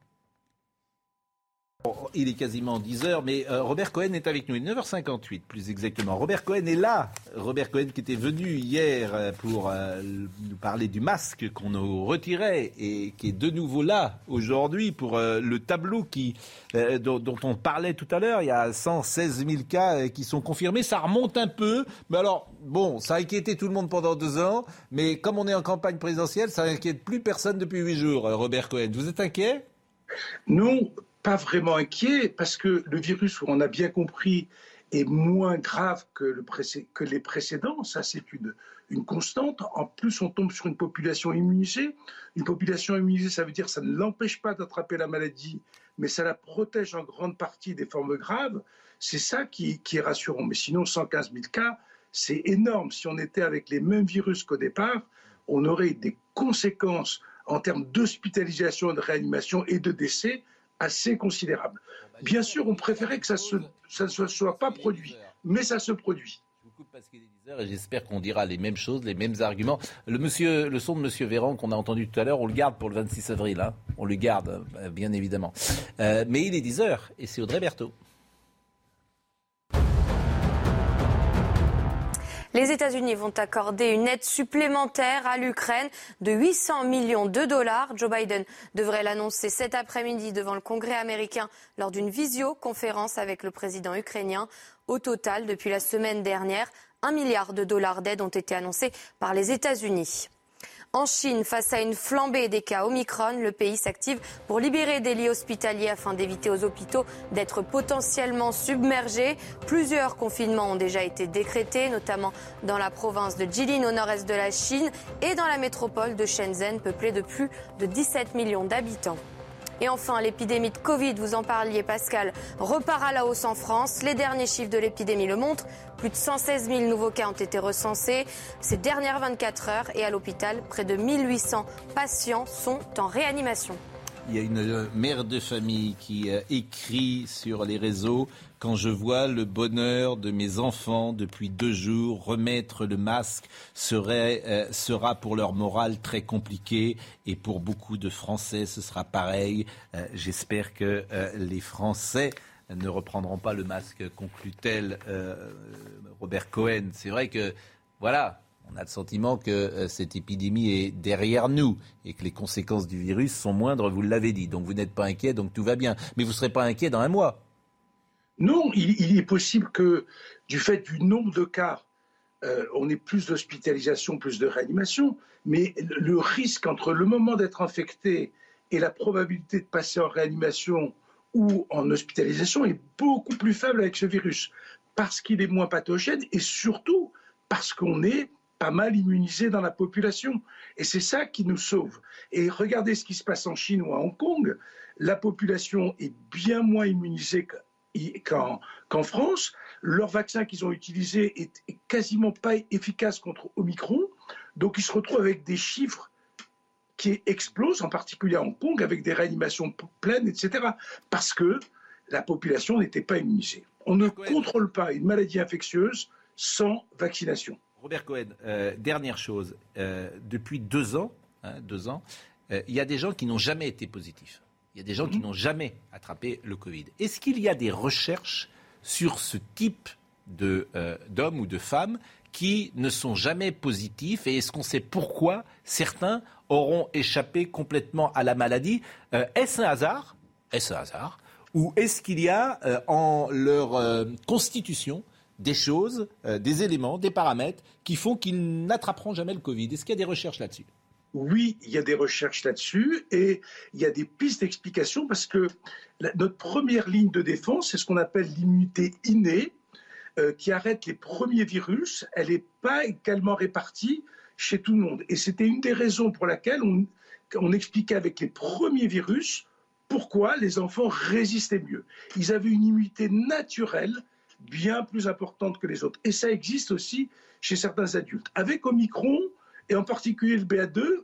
Il est quasiment 10 heures, mais euh, Robert Cohen est avec nous. Il est 9h58 plus exactement. Robert Cohen est là. Robert Cohen qui était venu hier euh, pour euh, nous parler du masque qu'on nous retirait et qui est de nouveau là aujourd'hui pour le tableau qui, dont, dont, on parlait tout à l'heure. Il y a 116 000 cas qui sont confirmés. Ça remonte un peu. Mais alors, bon, ça a inquiété tout le monde pendant deux ans. Mais comme on est en campagne présidentielle, ça n'inquiète plus personne depuis huit jours, Robert Cohen. Vous êtes inquiet? Non, pas vraiment inquiet parce que le virus, on a bien compris, est moins grave que, le que les précédents. Ça, c'est une, une constante. En plus, on tombe sur une population immunisée. Une population immunisée, ça veut dire que ça ne l'empêche pas d'attraper la maladie, mais ça la protège en grande partie des formes graves. C'est ça qui, est rassurant. Mais sinon, 115 000 cas, c'est énorme. Si on était avec les mêmes virus qu'au départ, on aurait des conséquences en termes d'hospitalisation, de réanimation et de décès assez considérable. Bien sûr, on préférait que ça, ne se soit pas produit, mais ça se produit. Je vous coupe parce qu'il est 10 heures et j'espère qu'on dira les mêmes choses, les mêmes arguments. Le, monsieur, le son de M. Véran qu'on a entendu tout à l'heure, on le garde pour le 26 avril. Hein. on le garde, euh, bien évidemment. Euh, mais il est 10 heures et c'est Audrey Berthaud. Les États-Unis vont accorder une aide supplémentaire à l'Ukraine de 800 millions de dollars. Joe Biden devrait l'annoncer cet après-midi devant le Congrès américain lors d'une visioconférence avec le président ukrainien. Au total, depuis la semaine dernière, un milliard de dollars d'aide ont été annoncés par les États-Unis. En Chine, face à une flambée des cas Omicron, le pays s'active pour libérer des lits hospitaliers afin d'éviter aux hôpitaux d'être potentiellement submergés. Plusieurs confinements ont déjà été décrétés, notamment dans la province de Jilin au nord-est de la Chine et dans la métropole de Shenzhen, peuplée de plus de 17 millions d'habitants. Et enfin, l'épidémie de Covid, vous en parliez Pascal, repart à la hausse en France. Les derniers chiffres de l'épidémie le montrent. Plus de 116 000 nouveaux cas ont été recensés ces dernières 24 heures et à l'hôpital, près de 1800 patients sont en réanimation. Il y a une euh, mère de famille qui euh, écrit sur les réseaux quand je vois le bonheur de mes enfants depuis deux jours, remettre le masque euh, sera pour leur morale très compliqué et pour beaucoup de Français ce sera pareil. J'espère que les Français ne reprendront pas le masque, conclut-elle Robert Cohen. C'est vrai que, voilà, on a le sentiment que euh, cette épidémie est derrière nous et que les conséquences du virus sont moindres, vous l'avez dit. Donc vous n'êtes pas inquiet, donc tout va bien. Mais vous ne serez pas inquiet dans un mois. Non, il, est possible que du fait du nombre de cas, euh, on ait plus d'hospitalisation, plus de réanimation, mais le risque entre le moment d'être infecté et la probabilité de passer en réanimation ou en hospitalisation est beaucoup plus faible avec ce virus, parce qu'il est moins pathogène et surtout parce qu'on est pas mal immunisés dans la population. Et c'est ça qui nous sauve. Et regardez ce qui se passe en Chine ou à Hong Kong. La population est bien moins immunisée qu'en France. Leur vaccin qu'ils ont utilisé est quasiment pas efficace contre Omicron. Donc ils se retrouvent avec des chiffres qui explosent, en particulier à Hong Kong, avec des réanimations pleines, etc. Parce que la population n'était pas immunisée. On ne contrôle pas une maladie infectieuse sans vaccination. Robert Cohen, euh, dernière chose. Euh, depuis deux ans, hein, deux ans, euh, il y a des gens qui n'ont jamais été positifs. Il y a des gens qui mhm. n'ont jamais attrapé le Covid. Est-ce qu'il y a des recherches sur ce type d'hommes ou de femmes qui ne sont jamais positifs et est-ce qu'on sait pourquoi certains auront échappé complètement à la maladie? Est-ce un hasard? Est-ce un hasard? Ou est-ce qu'il y a en leur constitution des choses, euh, des éléments, des paramètres qui font qu'ils n'attraperont jamais le Covid. Est-ce qu'il y a des recherches là-dessus? Oui, il y a des recherches là-dessus et il y a des pistes d'explication parce que notre première ligne de défense, c'est ce qu'on appelle l'immunité innée, euh, qui arrête les premiers virus. Elle n'est pas également répartie chez tout le monde. Et c'était une des raisons pour laquelle on, on expliquait avec les premiers virus pourquoi les enfants résistaient mieux. Ils avaient une immunité naturelle bien plus importante que les autres. Et ça existe aussi chez certains adultes. Avec Omicron, et en particulier le BA2,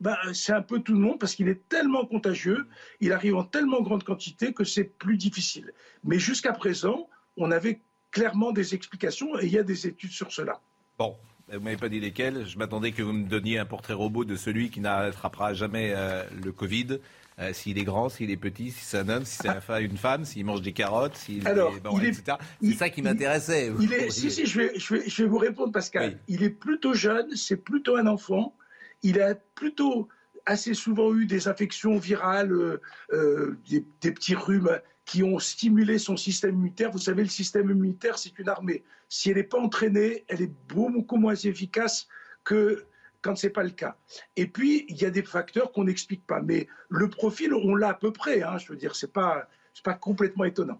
ben, c'est un peu tout le monde parce qu'il est tellement contagieux, il arrive en tellement grande quantité que c'est plus difficile. Mais jusqu'à présent, on avait clairement des explications et il y a des études sur cela. Bon, vous m'avez pas dit lesquelles. Je m'attendais que vous me donniez un portrait robot de celui qui n'attrapera jamais euh, le Covid. Euh, s'il est grand, s'il est petit, si c'est un homme, si c'est une femme, s'il mange des carottes, s'il Alors, est, etc. C'est ça qui m'intéressait. Il, est, si, si, je vais, je, vais, je vais vous répondre, Pascal. Il est plutôt jeune, c'est plutôt un enfant. Il a plutôt assez souvent eu des infections virales, euh, euh, des, des, petits rhumes qui ont stimulé son système immunitaire. Vous savez, le système immunitaire, c'est une armée. Si elle n'est pas entraînée, elle est beaucoup moins efficace que quand ce n'est pas le cas. Et puis, il y a des facteurs qu'on n'explique pas. Mais le profil, on l'a à peu près. Hein, je veux dire, ce n'est pas, pas complètement étonnant.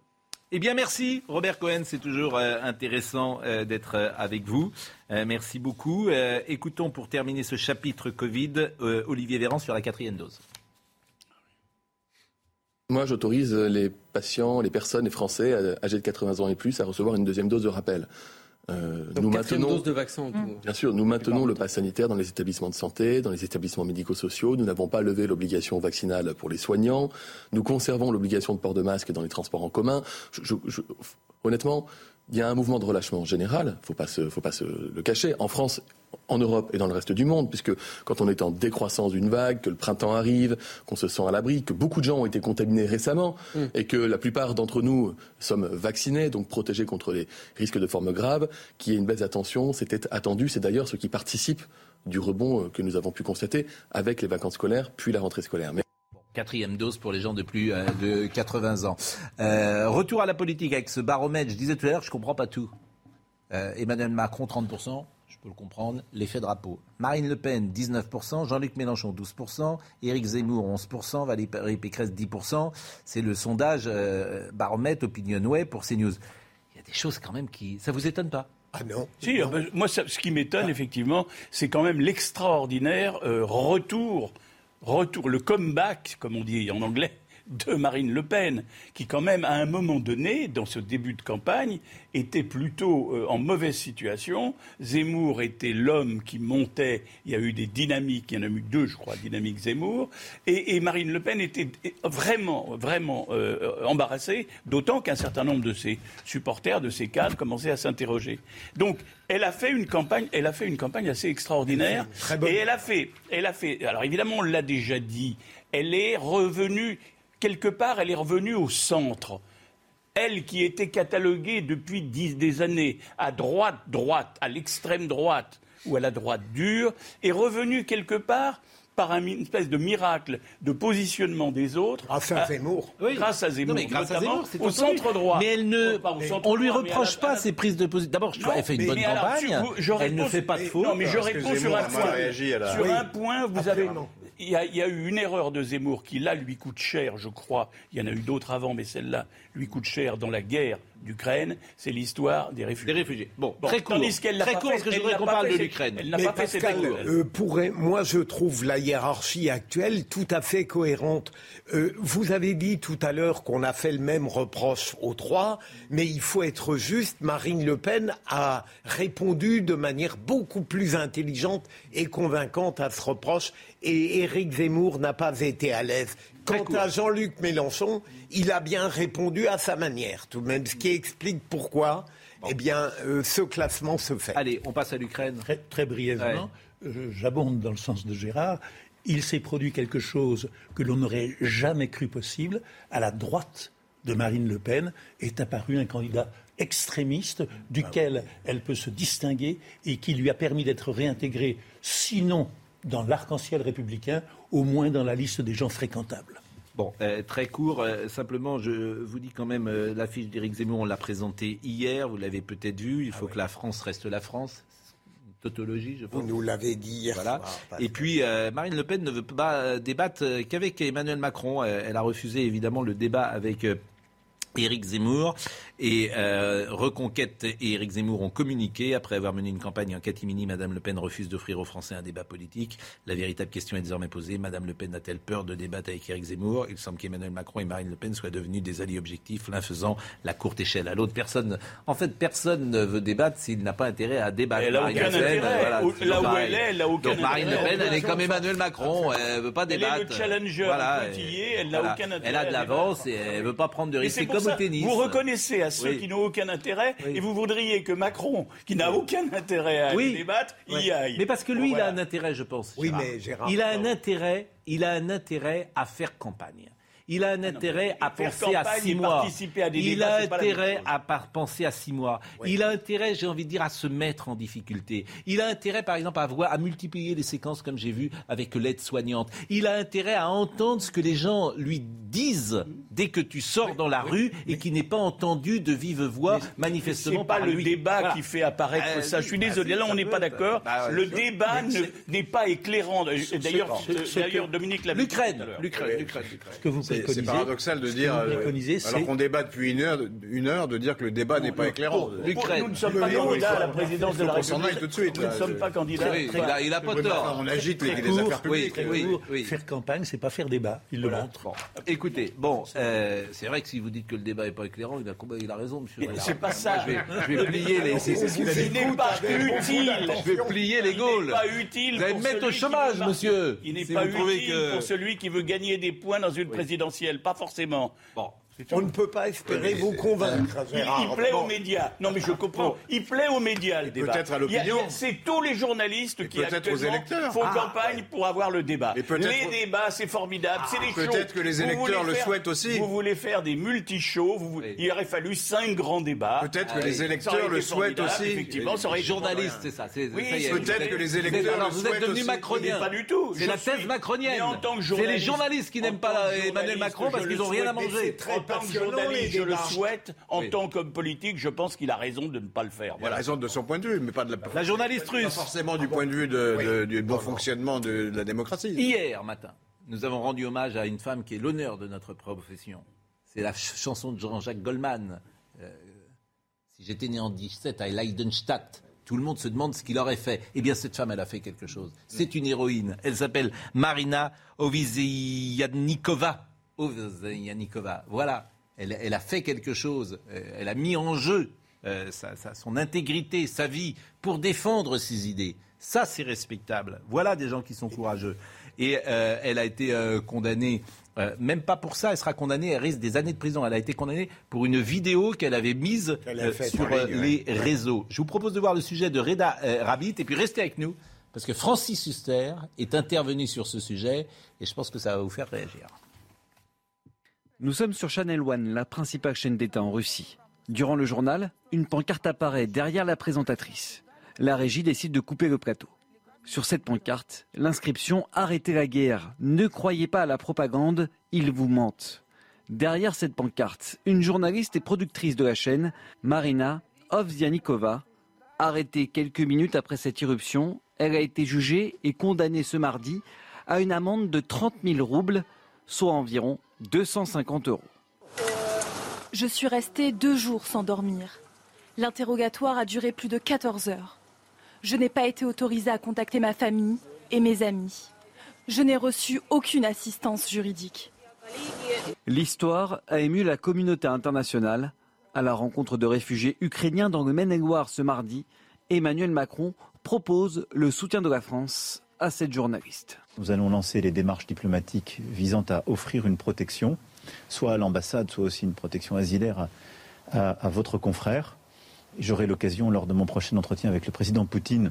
Eh bien, merci Robert Cohen. C'est toujours euh, intéressant euh, d'être euh, avec vous. merci beaucoup. écoutons pour terminer ce chapitre Covid Olivier Véran sur la quatrième dose. Moi, j'autorise les patients, les personnes, les Français âgés de 80 ans et plus à recevoir une deuxième dose de rappel. Euh, nous maintenons, dose de vaccin. Bien sûr, nous maintenons le pass sanitaire dans les établissements de santé, dans les établissements médico-sociaux. Nous n'avons pas levé l'obligation vaccinale pour les soignants. Nous conservons l'obligation de port de masque dans les transports en commun. honnêtement, il y a un mouvement de relâchement général, il ne faut pas se le cacher. En France, en Europe et dans le reste du monde, puisque quand on est en décroissance d'une vague, que le printemps arrive, qu'on se sent à l'abri, que beaucoup de gens ont été contaminés récemment mm. et que la plupart d'entre nous sommes vaccinés, donc protégés contre les risques de formes graves, qu'il y ait une baisse d'attention, c'était attendu, c'est d'ailleurs ce qui participe du rebond que nous avons pu constater avec les vacances scolaires puis la rentrée scolaire. Quatrième dose pour les gens de plus euh, de 80 ans. Euh, retour à la politique avec ce baromètre. Je disais tout à l'heure, je ne comprends pas tout. Euh, Emmanuel Macron, 30%, je peux le comprendre. L'effet drapeau. Marine Le Pen, 19%. Jean-Luc Mélenchon, 12%. Éric Zemmour, 11%. Valérie Pécresse, 10%. C'est le sondage baromètre Opinionway pour CNews. Il y a des choses quand même qui... Ça vous étonne pas? Ah non. Si, moi, ce qui m'étonne, effectivement, c'est quand même l'extraordinaire retour retour, le comeback, comme on dit en anglais, de Marine Le Pen, qui quand même, à un moment donné, dans ce début de campagne, était plutôt euh, en mauvaise situation. Zemmour était l'homme qui montait. Il y a eu des dynamiques, il y en a eu deux, je crois, dynamiques Zemmour. Et, Marine Le Pen était vraiment, vraiment euh, embarrassée, d'autant qu'un certain nombre de ses supporters, de ses cadres, commençaient à s'interroger. Donc, elle a fait une campagne, elle a fait une campagne assez extraordinaire. Et elle a fait, elle a fait. Alors évidemment, on l'a déjà dit. Elle est revenue quelque part, elle est revenue au centre. Elle qui était cataloguée depuis dix, des années à droite, droite, à l'extrême droite ou à la droite dure, est revenue quelque part par une espèce de miracle de positionnement des autres. Grâce à Zemmour. Grâce à Zemmour, grâce à Zemmour au centre droit. Mais elle ne, on lui reproche pas ses prises de position. D'abord, elle fait une bonne campagne. elle ne fait pas de faute. Non, mais je réponds sur un point. Sur un point, vous avez, il y, a, eu une erreur de Zemmour qui, là, lui coûte cher, je crois. Il y en a eu d'autres avant, mais celle-là lui coûte cher dans la guerre d'Ukraine. C'est l'histoire des réfugiés. Des réfugiés. Bon, très court. qu'elle très court, parce que je voudrais qu'on parle de l'Ukraine. Elle n'a pas fait cette euh, Moi, je trouve la hiérarchie actuelle tout à fait cohérente. Euh, vous avez dit tout à l'heure qu'on a fait le même reproche aux trois, mais il faut être juste. Marine Le Pen a répondu de manière beaucoup plus intelligente et convaincante à ce reproche et Éric Zemmour n'a pas été à l'aise. Quant à Jean-Luc Mélenchon, il a bien répondu à sa manière, tout de même, ce qui explique pourquoi eh bien, euh, ce classement se fait. Allez, on passe à l'Ukraine. Très, brièvement, euh, j'abonde dans le sens de Gérard. Il s'est produit quelque chose que l'on n'aurait jamais cru possible. À la droite de Marine Le Pen est apparu un candidat extrémiste duquel elle peut se distinguer et qui lui a permis d'être réintégrée, sinon dans l'arc-en-ciel républicain, au moins dans la liste des gens fréquentables. Bon, euh, très court, euh, simplement, je vous dis quand même, euh, l'affiche d'Éric Zemmour, on l'a présentée hier, vous l'avez peut-être vu, il faut ah que la France reste la France. tautologie, je pense. Vous nous l'avez dit hier voilà. Et puis, euh, Marine Le Pen ne veut pas débattre qu'avec Emmanuel Macron. Elle a refusé évidemment le débat avec Éric Zemmour et euh, Reconquête et Éric Zemmour ont communiqué après avoir mené une campagne en catimini. Madame Le Pen refuse d'offrir aux Français un débat politique. La véritable question est désormais posée. Madame Le Pen a-t-elle peur de débattre avec Éric Zemmour? Il semble qu'Emmanuel Macron et Marine Le Pen soient devenus des alliés objectifs, l'un faisant la courte échelle à l'autre. Personne, en fait, personne ne veut débattre s'il n'a pas intérêt à débattre. Elle n'a aucun intérêt. Voilà, là où elle est, elle n'a aucun Donc, Marine Le Pen, elle est comme Emmanuel Macron. Elle veut pas débattre. Elle est le challenger voilà, elle n'a aucun intérêt. Elle a de l'avance et elle veut pas prendre de risques. Tennis. Vous reconnaissez à ceux qui n'ont aucun intérêt et vous voudriez que Macron, qui n'a aucun intérêt à débattre, y aille. Mais parce que lui, il a un intérêt, je pense. Oui, mais Gérard, il a un intérêt, il a un intérêt à faire campagne. Il a un ah intérêt à penser à six mois. il a intérêt à penser à six mois. Il a intérêt, j'ai envie de dire, à se mettre en difficulté. Il a intérêt, par exemple, à, voir, à multiplier les séquences comme j'ai vu avec l'aide soignante. Il a intérêt à entendre ce que les gens lui disent dès que tu sors dans la rue et qui n'est pas entendu de vive voix, manifestement C'est pas le débat qui fait apparaître euh, ça. Je suis désolé, là on n'est pas d'accord. Bah, le débat n'est pas éclairant. D'ailleurs, Dominique l'a L'Ukraine. L'Ukraine. C'est paradoxal de dire, euh, alors qu'on débat depuis une heure, une heure, de dire que le débat n'est pas éclairant. Nous ne sommes pas candidats à la présidence de la République. tout de suite. Nous ne sommes pas candidats. Il n'a pas tort. On agite les affaires publiques. Faire campagne, c'est pas faire débat. Il le montre. Écoutez, bon, euh, c'est vrai que si vous dites que le débat n'est pas éclairant, il a, il a raison, monsieur. C'est pas ça. Je vais, plier les. C'est ce qu'il n'est pas utile. Je vais plier les Gaules. Il n'est pas utile. Vous allez me mettre au chômage, monsieur. Il n'est pas utile pour celui qui veut gagner des points dans une Pas forcément. On ne peut pas espérer vous convaincre. Il, plaît aux médias. Non, mais je comprends. Il plaît aux médias, le débat. Peut-être à l'opinion. C'est tous les journalistes qui aux électeurs. font ah. campagne pour avoir le débat. Les débats, c'est formidable. c'est des ah. Peut-être que les électeurs le souhaitent aussi. Vous voulez faire des multi-shows. Il aurait fallu cinq grands débats. Peut-être que ah les électeurs le souhaitent aussi. Effectivement, ça aurait été journalistes, c'est ça. Oui, peut-être que les électeurs le souhaitent aussi. Vous êtes devenu macronien. Pas du tout. C'est la thèse macronienne. C'est les journalistes qui n'aiment pas Emmanuel Macron parce qu'ils n'ont rien à manger. En tant que journaliste, je le souhaite. En tant qu'homme politique, je pense qu'il a raison de ne pas le faire. Il a raison de son point de vue, mais pas de la, la journaliste russe. Pas forcément du point de vue de, du bon fonctionnement de, la démocratie. Hier matin, nous avons rendu hommage à une femme qui est l'honneur de notre profession. C'est la chanson de Jean-Jacques Goldman. Euh, si j'étais né en 17 à Leidenstadt, tout le monde se demande ce qu'il aurait fait. Eh bien, cette femme, elle a fait quelque chose. C'est une héroïne. Elle s'appelle Marina Ovizianikova. Ovizianikova. Voilà elle, a fait quelque chose, euh, elle a mis en jeu euh, son intégrité, sa vie, pour défendre ses idées. Ça, c'est respectable. Voilà des gens qui sont courageux. Et euh, elle a été condamnée, même pas pour ça, elle sera condamnée, elle risque des années de prison. Elle a été condamnée pour une vidéo qu'elle avait mise sur les réseaux. Je vous propose de voir le sujet de Reda Rabbit et puis restez avec nous, parce que Francis Huster est intervenu sur ce sujet et je pense que ça va vous faire réagir. Nous sommes sur Channel One, la principale chaîne d'État en Russie. Durant le journal, une pancarte apparaît derrière la présentatrice. La régie décide de couper le plateau. Sur cette pancarte, l'inscription Arrêtez la guerre, ne croyez pas à la propagande, ils vous mentent. Derrière cette pancarte, une journaliste et productrice de la chaîne, Marina Ovzianikova, arrêtée quelques minutes après cette irruption, elle a été jugée et condamnée ce mardi à une amende de 30 000 roubles, soit environ 250 euros. Je suis restée deux jours sans dormir. L'interrogatoire a duré plus de 14 heures. Je n'ai pas été autorisée à contacter ma famille et mes amis. Je n'ai reçu aucune assistance juridique. L'histoire a ému la communauté internationale. À la rencontre de réfugiés ukrainiens dans le Maine-et-Loire ce mardi, Emmanuel Macron propose le soutien de la France à cette journaliste. Nous allons lancer les démarches diplomatiques visant à offrir une protection, soit à l'ambassade, soit aussi une protection asilaire à, votre confrère. J'aurai l'occasion, lors de mon prochain entretien avec le président Poutine,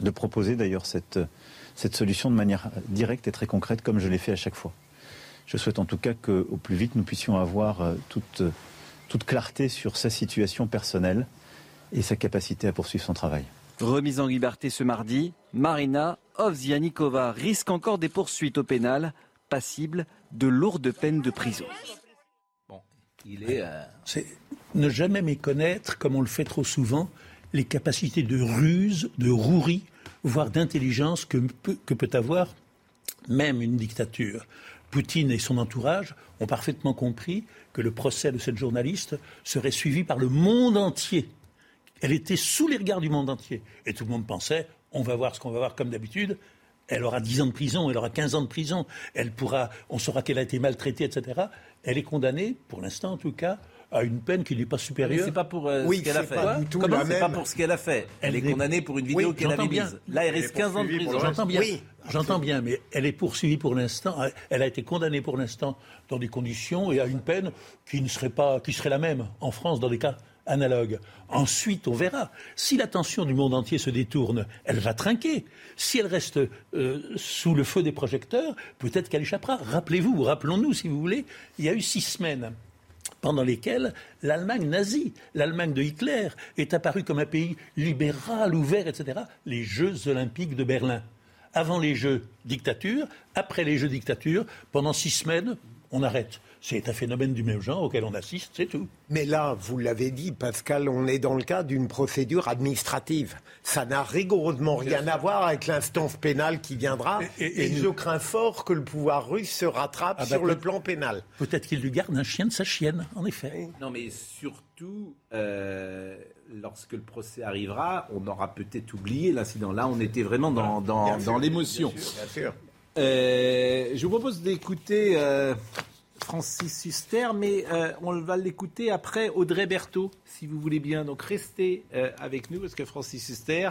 de proposer d'ailleurs cette, cette solution de manière directe et très concrète, comme je l'ai fait à chaque fois. Je souhaite en tout cas qu'au plus vite, nous puissions avoir euh, toute, toute clarté sur sa situation personnelle et sa capacité à poursuivre son travail. Remise en liberté ce mardi, Marina Ovzianikova risque encore des poursuites au pénal, passible de lourdes peines de prison. Bon, il est. Euh, C'est ne jamais méconnaître, comme on le fait trop souvent, les capacités de ruse, de rouerie, voire d'intelligence que peut avoir même une dictature. Poutine et son entourage ont parfaitement compris que le procès de cette journaliste serait suivi par le monde entier. Elle était sous les regards du monde entier. Et tout le monde pensait, on va voir ce qu'on va voir comme d'habitude. Elle aura 10 ans de prison, elle aura 15 ans de prison, elle pourra, on saura qu'elle a été maltraitée, etc. Elle est condamnée, pour l'instant en tout cas, à une peine qui n'est pas supérieure. C'est pas pour euh, ce qu'elle a fait. Comment c'est pas pour ce qu'elle a fait? Elle, est condamnée pour une vidéo qu'elle avait mise. Là, elle reste 15 ans de prison. J'entends bien. J'entends bien, mais elle est poursuivie pour l'instant. Elle a été condamnée pour l'instant dans des conditions et à une peine qui ne serait pas, qui serait la même en France dans des cas analogues. Ensuite, on verra. Si l'attention du monde entier se détourne, elle va trinquer. Si elle reste euh, sous le feu des projecteurs, peut-être qu'elle échappera. Rappelez-vous, rappelons-nous, si vous voulez, il y a eu six semaines pendant lesquelles l'Allemagne nazie, l'Allemagne de Hitler, est apparue comme un pays libéral, ouvert, etc. Les Jeux olympiques de Berlin. Avant les Jeux dictature, après les Jeux dictature, pendant six semaines, on arrête. C'est un phénomène du même genre auquel on assiste, c'est tout. Mais là, vous l'avez dit, Pascal, on est dans le cas d'une procédure administrative. Ça n'a rigoureusement rien à voir avec l'instance pénale qui viendra. Et, je crains fort que le pouvoir russe se rattrape ah bah sur le plan pénal. Peut-être qu'il lui garde un chien de sa chienne, en effet. Non, mais surtout, euh, lorsque le procès arrivera, on aura peut-être oublié l'incident. Là, on était vraiment dans, dans, l'émotion. Euh, je vous propose d'écouter euh, Francis Huster, mais euh, on va l'écouter après Audrey Berthaud, si vous voulez bien. Donc restez euh, avec nous, parce que Francis Huster,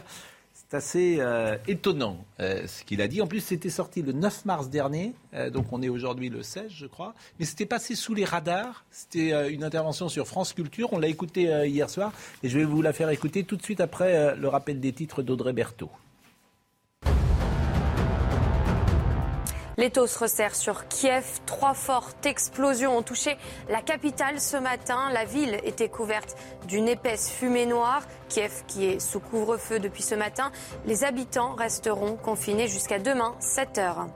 c'est assez euh, étonnant ce qu'il a dit. En plus, c'était sorti le 9 mars dernier, donc on est aujourd'hui le 16, je crois. Mais c'était passé sous les radars. C'était une intervention sur France Culture. On l'a écouté hier soir, et je vais vous la faire écouter tout de suite après le rappel des titres d'Audrey Berthaud. Les taux se resserrent sur Kiev. Trois fortes explosions ont touché la capitale ce matin. La ville était couverte d'une épaisse fumée noire. Kiev qui est sous couvre-feu depuis ce matin. Les habitants resteront confinés jusqu'à demain, 7 heures.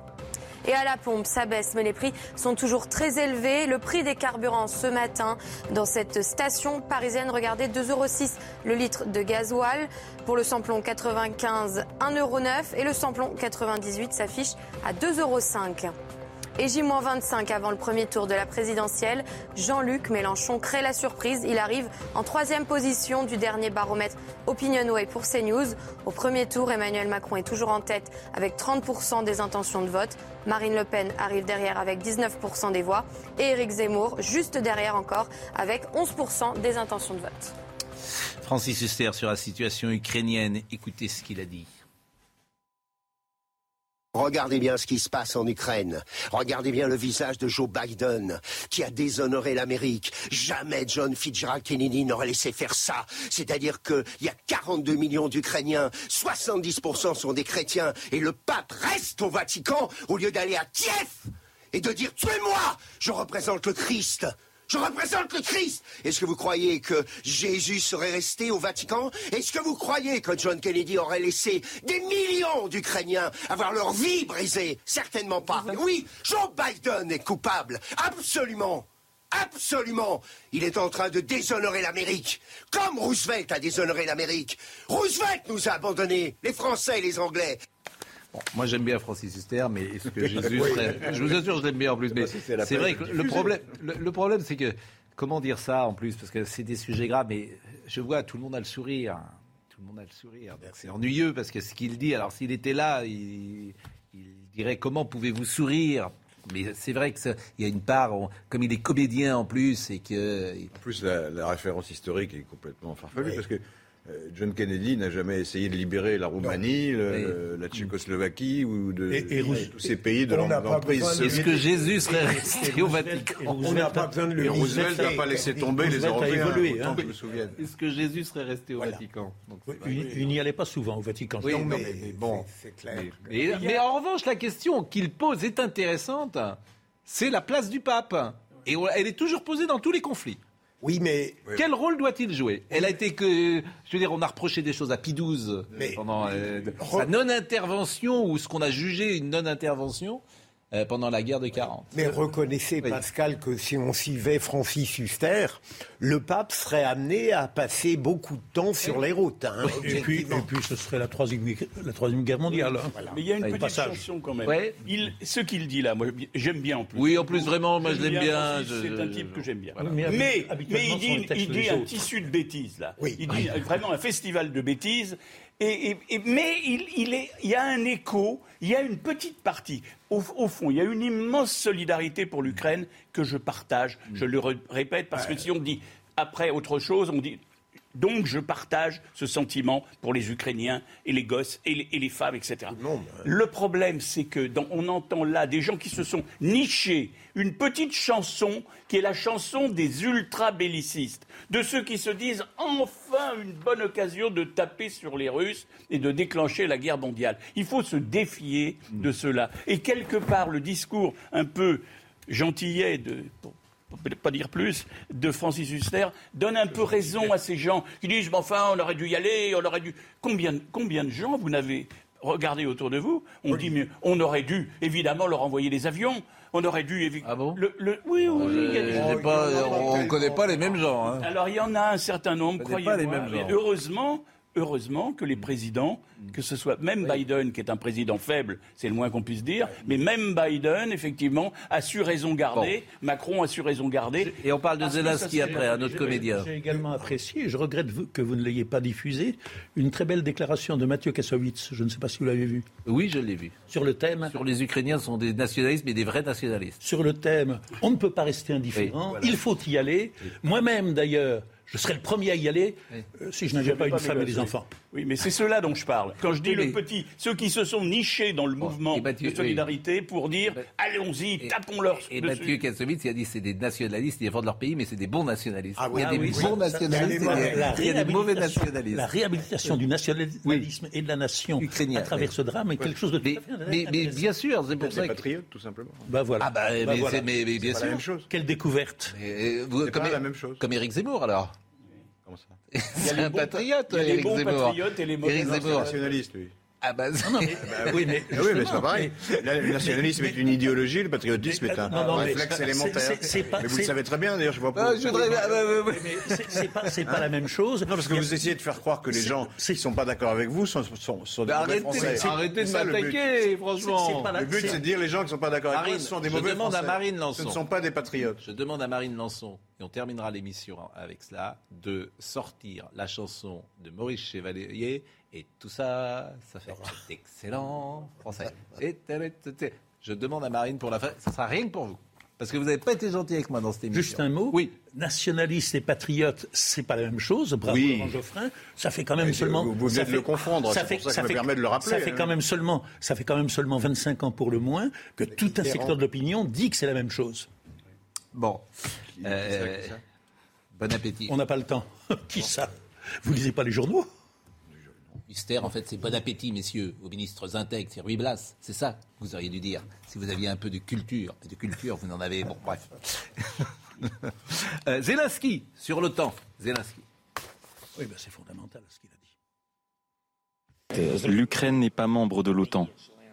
Et à la pompe, ça baisse, mais les prix sont toujours très élevés. Le prix des carburants ce matin dans cette station parisienne, regardez, 2,06 euros le litre de gasoil. Pour le samplon 95, 1,09 euros et le samplon 98 s'affiche à 2,05 euros. Et J-25 avant le premier tour de la présidentielle, Jean-Luc Mélenchon crée la surprise. Il arrive en troisième position du dernier baromètre Opinionway pour CNews. Au premier tour, Emmanuel Macron est toujours en tête avec 30% des intentions de vote. Marine Le Pen arrive derrière avec 19% des voix. Et Éric Zemmour juste derrière encore avec 11% des intentions de vote. Francis Huster sur la situation ukrainienne. Écoutez ce qu'il a dit. Regardez bien ce qui se passe en Ukraine. Regardez bien le visage de Joe Biden, qui a déshonoré l'Amérique. Jamais John Fitzgerald Kennedy n'aurait laissé faire ça. C'est-à-dire qu'il y a 42 millions d'Ukrainiens, 70% sont des chrétiens, et le pape reste au Vatican au lieu d'aller à Kiev et de dire tuez-moi, je représente le Christ. Je représente le Christ. Est-ce que vous croyez que Jésus serait resté au Vatican? Est-ce que vous croyez que John Kennedy aurait laissé des millions d'Ukrainiens avoir leur vie brisée? Certainement pas. Oui, Joe Biden est coupable. Absolument. Absolument. Il est en train de déshonorer l'Amérique, comme Roosevelt a déshonoré l'Amérique. Roosevelt nous a abandonnés, les Français et les Anglais moi j'aime bien Francis Huster, mais est-ce que Jésus serait... Je vous assure, je l'aime bien en plus. Mais c'est vrai que le problème, le, problème, c'est que comment dire ça en plus, parce que c'est des sujets graves. Mais je vois tout le monde a le sourire, tout le monde a le sourire. C'est ennuyeux parce que ce qu'il dit. Alors s'il était là, il, dirait comment pouvez-vous sourire? Mais c'est vrai qu'il y a une part, comme il est comédien en plus, et que. En plus, la, référence historique est complètement farfelue, parce que John Kennedy n'a jamais essayé de libérer la Roumanie, la Tchécoslovaquie ou de tous ces pays de l'emprise. Est-ce que Jésus serait resté au Vatican On n'a pas besoin de le Roosevelt n'a pas laissé tomber les Européens. Hein. Est-ce que Jésus serait resté au Vatican Il n'y allait pas souvent au Vatican. Oui, mais, bon, c'est clair. Mais, en revanche, la question qu'il pose est intéressante. C'est la place du pape. Et elle est toujours posée dans tous les conflits. Oui, mais. Quel rôle doit-il jouer? Elle a été que. Je veux dire, on a reproché des choses à Pidouze pendant euh, sa non-intervention ou ce qu'on a jugé une non-intervention. Euh, pendant la guerre de 40. Mais reconnaissez, Pascal, que si on suivait Francis Huster, le pape serait amené à passer beaucoup de temps sur les routes. Hein, et, puis, et, puis, ce serait la Troisième, la troisième Guerre mondiale. Hein. Mais il y a une petite chanson quand même. Il, ce qu'il dit là, moi j'aime bien en plus. Oui, en plus vraiment, moi je l'aime bien. C'est un type que j'aime bien. Mais, mais, il dit, il dit un tissu de bêtises là. Il dit vraiment un festival de bêtises. Et, mais il, il, est, il, y a un écho, il y a une petite partie. Au, fond, il y a une immense solidarité pour l'Ukraine que je partage. Je le répète parce que si on dit après autre chose, on dit donc je partage ce sentiment pour les Ukrainiens et les gosses et les, femmes, etc. Le problème, c'est que on entend là des gens qui se sont nichés une petite chanson qui est la chanson des ultra-bellicistes, de ceux qui se disent enfin une bonne occasion de taper sur les Russes et de déclencher la guerre mondiale. Il faut se défier de cela. Et quelque part, le discours un peu gentillet de, peut pas dire plus, de Francis Huster, donne un peu raison à ces gens qui disent mais enfin, on aurait dû y aller, on aurait dû. Combien, combien de gens vous n'avez regardé autour de vous On dit mais on aurait dû évidemment leur envoyer des avions. On aurait dû évidemment. Ah bon le, Oui, oui. on ne connaît pas les mêmes gens. Hein. Alors il y en a un certain nombre, croyez-moi. Heureusement, heureusement que les présidents, que ce soit même Biden, qui est un président faible, c'est le moins qu'on puisse dire, mais même Biden, effectivement, a su raison garder, Macron a su raison garder. Et on parle de Zelensky après, un autre comédien. J'ai également apprécié, je regrette que vous ne l'ayez pas diffusé, une très belle déclaration de Mathieu Kassovitz, je ne sais pas si vous l'avez vu. Oui, je l'ai vu. Sur le thème Sur les Ukrainiens sont des nationalistes, mais des vrais nationalistes. Sur le thème, on ne peut pas rester indifférent, il faut y aller. Moi-même, d'ailleurs, je serais le premier à y aller euh, si je n'avais pas une femme et des enfants. Oui, mais c'est cela dont je parle. Quand je dis le petit, ceux qui se sont nichés dans le mouvement de solidarité pour dire allons-y, tapons-leur. Et, Mathieu Kassovitz, il a dit c'est des nationalistes, ils défendent leur pays, mais c'est des bons nationalistes. il y a des bons nationalistes et il y a des mauvais nationalistes. La réhabilitation du nationalisme et de la nation à travers ce drame est quelque chose de mais, mais, mais, bien sûr, c'est pour ça. que... patriotes, tout simplement. Bah voilà. Ah bah, bah mais, bien sûr. Quelle découverte. Comme la même chose. Comme Éric Zemmour alors. C'est un patriote, Il y a les bons patriotes et les mauvais nationalistes, lui. Ah bah, non, mais, bah oui, mais, ah oui, mais c'est pas pareil. Le nationalisme est une idéologie, le patriotisme est un, non, non, réflexe élémentaire. Pas, mais vous le savez très bien, d'ailleurs, je vois pas. Ah, je voudrais... c'est pas, pas la même chose. Non, parce que vous essayez de faire croire que les gens qui sont pas d'accord avec vous sont, sont, sont des mauvais Français. Arrêtez de m'attaquer, franchement. Le but, c'est de dire les gens qui sont pas d'accord avec vous sont des mauvais Français. Je demande à Marine Lançon. Ce ne sont pas des patriotes. Je demande à Marine Lançon, et on terminera l'émission avec cela, de sortir la chanson de Maurice Chevalier et tout ça, ça fait excellent français. Je demande à Marine pour la fin. Ça sera rien que pour vous. Parce que vous n'avez pas été gentil avec moi dans cette émission. Juste un mot. Oui. Nationaliste et patriote, c'est pas la même chose. Bravo, oui. Geoffrin. Ça fait quand même seulement. Vous, venez de le confondre. Ça fait, ça, ça me permet de le rappeler. Ça fait quand même seulement, ça fait quand même seulement 25 ans pour le moins que tout un secteur de l'opinion dit que c'est la même chose. Bon. Euh, bon appétit. On n'a pas le temps. Qui ça? Vous lisez pas les journaux? En fait, c'est bon appétit, messieurs, aux ministres intègres, c'est Ruy Blas. C'est ça que vous auriez dû dire. Si vous aviez un peu de culture. de culture, vous n'en avez. Bon, bref. euh, Zelensky, sur l'OTAN. Zelensky. Oui, ben c'est fondamental ce qu'il a dit. L'Ukraine n'est pas membre de l'OTAN.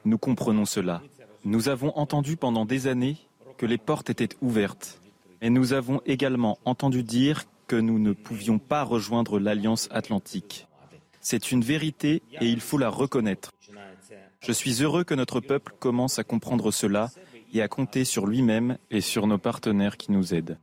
Nous comprenons cela. Nous avons entendu pendant des années que les portes étaient ouvertes. Et nous avons également entendu dire que nous ne pouvions pas rejoindre l'Alliance atlantique. C'est une vérité et il faut la reconnaître. Je suis heureux que notre peuple commence à comprendre cela et à compter sur lui-même et sur nos partenaires qui nous aident.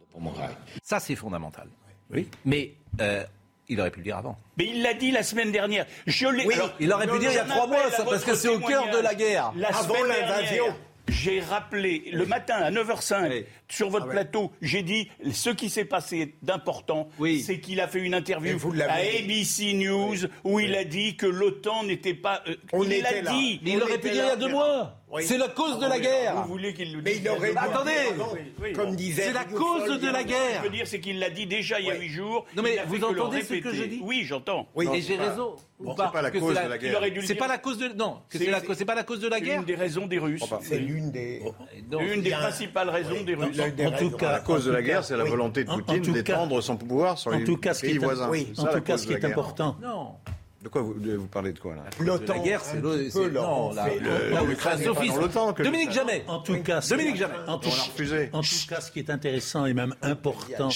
Ça, c'est fondamental. Oui. Mais euh, il aurait pu le dire avant. Mais il l'a dit la semaine dernière. Je oui, il aurait pu le dire il y a trois mois, ça, parce que c'est au cœur de la guerre. avant l'invasion. J'ai rappelé le matin à 9h05 sur votre ah plateau, j'ai dit ce qui s'est passé d'important, c'est qu'il a fait une interview à ABC News où il a dit que l'OTAN n'était pas. Euh, On il l'a dit. Mais il aurait pu dire il y a deux mois. C'est la cause de la guerre. Vous voulez qu'il le dise Mais il Attendez, comme disait. C'est la cause de la guerre. Ce que je veux dire, c'est qu'il l'a dit déjà il y a huit jours. Non mais vous entendez ce que je dis Oui, j'entends. Oui, et j'ai raison. Bon, c'est pas la cause de la guerre. C'est pas la cause de non. C'est pas la cause de la guerre. C'est une des raisons des Russes. C'est l'une des. Une des principales raisons des Russes. En tout cas, la cause de la guerre, c'est la volonté de Poutine d'étendre son pouvoir sur les pays voisins. En tout cas, ce qui est important. De quoi vous, vous parlez de quoi là L'OTAN. La guerre, c'est non, l'OTAN. Dominique Jamais. En tout cas, Dominique Jamais. En tout, en tout cas, ce qui est intéressant et même important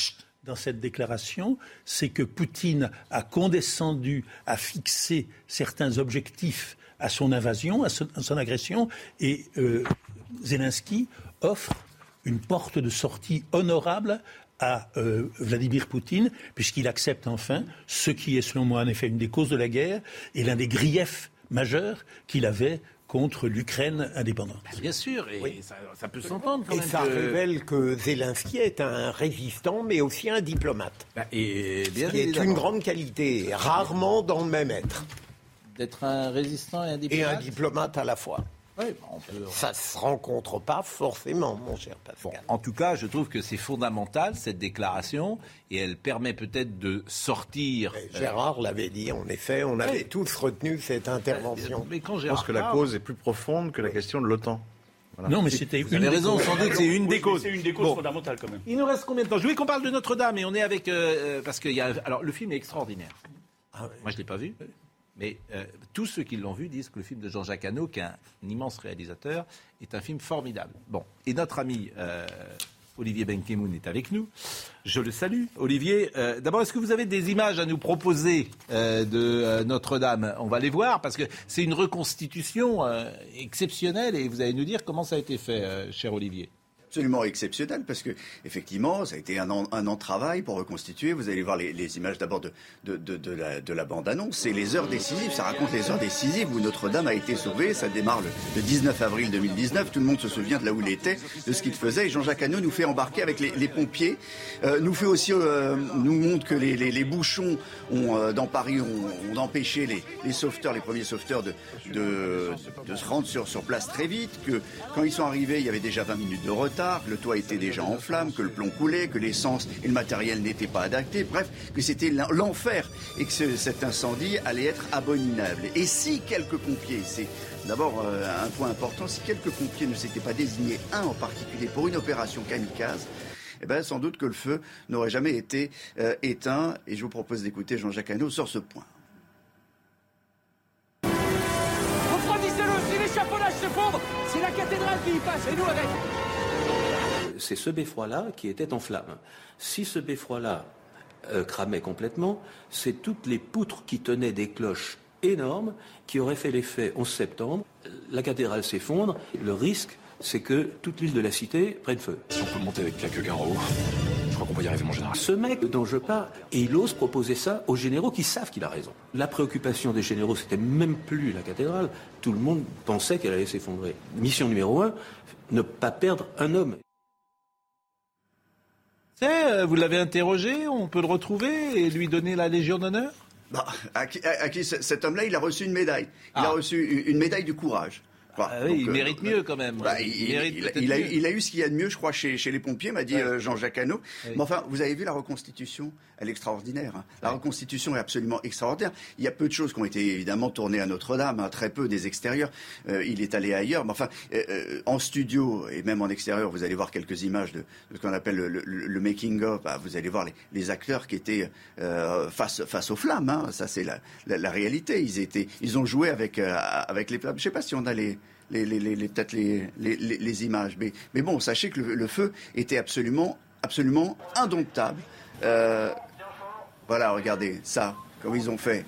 dans cette déclaration, c'est que Poutine a condescendu à fixer certains objectifs à son invasion, à son, agression, et euh, Zelensky offre une porte de sortie honorable à euh, Vladimir Poutine, puisqu'il accepte enfin ce qui est, selon moi, en effet, une des causes de la guerre et l'un des griefs majeurs qu'il avait contre l'Ukraine indépendante. Bien sûr, et ça, peut s'entendre quand et ça révèle que Zelensky est un résistant, mais aussi un diplomate. Bah, et bien Ce qui est une grande qualité, rarement dans le même être. D'être un résistant et un diplomate Et un diplomate à la fois. Ça ne se rencontre pas forcément, mon cher Pascal. en tout cas, je trouve que c'est fondamental, cette déclaration, et elle permet peut-être de sortir... Euh, Gérard l'avait dit, en effet, on avait tous retenu cette intervention. Mais quand je pense que la cause est plus profonde que la question de l'OTAN. Non, mais c'était une. raison, sans doute, c'est une des causes. C'est une des causes fondamentales, quand même. Il nous reste combien de temps? Je voulais qu'on parle de Notre-Dame, et on est avec. Euh, euh, parce qu'il y a. Alors, le film est extraordinaire. Ah Moi, je ne l'ai pas vu. Mais euh, tous ceux qui l'ont vu disent que le film de Jean-Jacques Hano, qui est un, immense réalisateur, est un film formidable. Bon, et notre ami euh, Olivier Benkemoun est avec nous. Je le salue. Olivier, euh, d'abord, est-ce que vous avez des images à nous proposer de Notre-Dame? On va les voir parce que c'est une reconstitution exceptionnelle et vous allez nous dire comment ça a été fait, cher Olivier absolument exceptionnel parce que effectivement, ça a été un an, un an de travail pour reconstituer. Vous allez voir les, images d'abord de, de, de, la, de la bande-annonce. C'est les heures décisives. Ça raconte les heures décisives où Notre-Dame a été sauvée. Ça démarre le, 19 avril 2019. Tout le monde se souvient de là où il était, de ce qu'il faisait. Et Jean-Jacques Hano nous fait embarquer avec les, pompiers. Euh, nous fait aussi, euh, nous montre que les, bouchons euh, dans Paris ont, empêché les, sauveteurs, les premiers sauveteurs de, de, de se rendre sur, sur place très vite. Que quand ils sont arrivés, il y avait déjà 20 minutes de retard que le toit était déjà en flammes, que le plomb coulait, que l'essence et le matériel n'étaient pas adaptés, bref, que c'était l'enfer et que cet incendie allait être abominable. Et si quelques pompiers, c'est d'abord euh, un point important, si quelques pompiers ne s'étaient pas désignés, un en particulier, pour une opération kamikaze, eh ben, sans doute que le feu n'aurait jamais été euh, éteint. Et je vous propose d'écouter Jean-Jacques Hano sur ce point. Refroidissez-le, si l'échafaudage s'effondre, c'est la cathédrale qui y passe, et nous avec c'est ce beffroi-là qui était en flammes. Si ce beffroi-là euh, cramait complètement, c'est toutes les poutres qui tenaient des cloches énormes qui auraient fait l'effet 11 septembre. La cathédrale s'effondre. Le risque, c'est que toute l'île de la cité prenne feu. Si on peut monter avec quelques gars en haut, je crois qu'on va y arriver, mon général. Ce mec dont je parle, et il ose proposer ça aux généraux qui savent qu'il a raison. La préoccupation des généraux, c'était même plus la cathédrale. Tout le monde pensait qu'elle allait s'effondrer. Mission numéro un, ne pas perdre un homme. Euh, vous l'avez interrogé, on peut le retrouver et lui donner la Légion d'honneur? Bah, à qui, cet homme-là, il a reçu une médaille. Il a ah. reçu une médaille du courage. Ah il euh, mérite mieux quand même. Bah, il, a, eu ce qu'il y a de mieux, je crois, chez, les pompiers, m'a dit euh, Jean-Jacques Hano. Mais enfin, vous avez vu la reconstitution Elle est extraordinaire. Hein. La reconstitution est absolument extraordinaire. Il y a peu de choses qui ont été évidemment tournées à Notre-Dame, hein, très peu des extérieurs. Euh, il est allé ailleurs. Mais enfin, en studio et même en extérieur, vous allez voir quelques images de, ce qu'on appelle le, making-of. Ah, vous allez voir les, acteurs qui étaient face, face aux flammes. Hein. Ça, c'est la, réalité. Ils, étaient, ils ont joué avec, avec les flammes. Je ne sais pas si on a les les, les, peut-être les, images. Mais, mais, bon, sachez que le, feu était absolument, absolument indomptable. Euh, voilà, regardez ça, comme ils ont fait.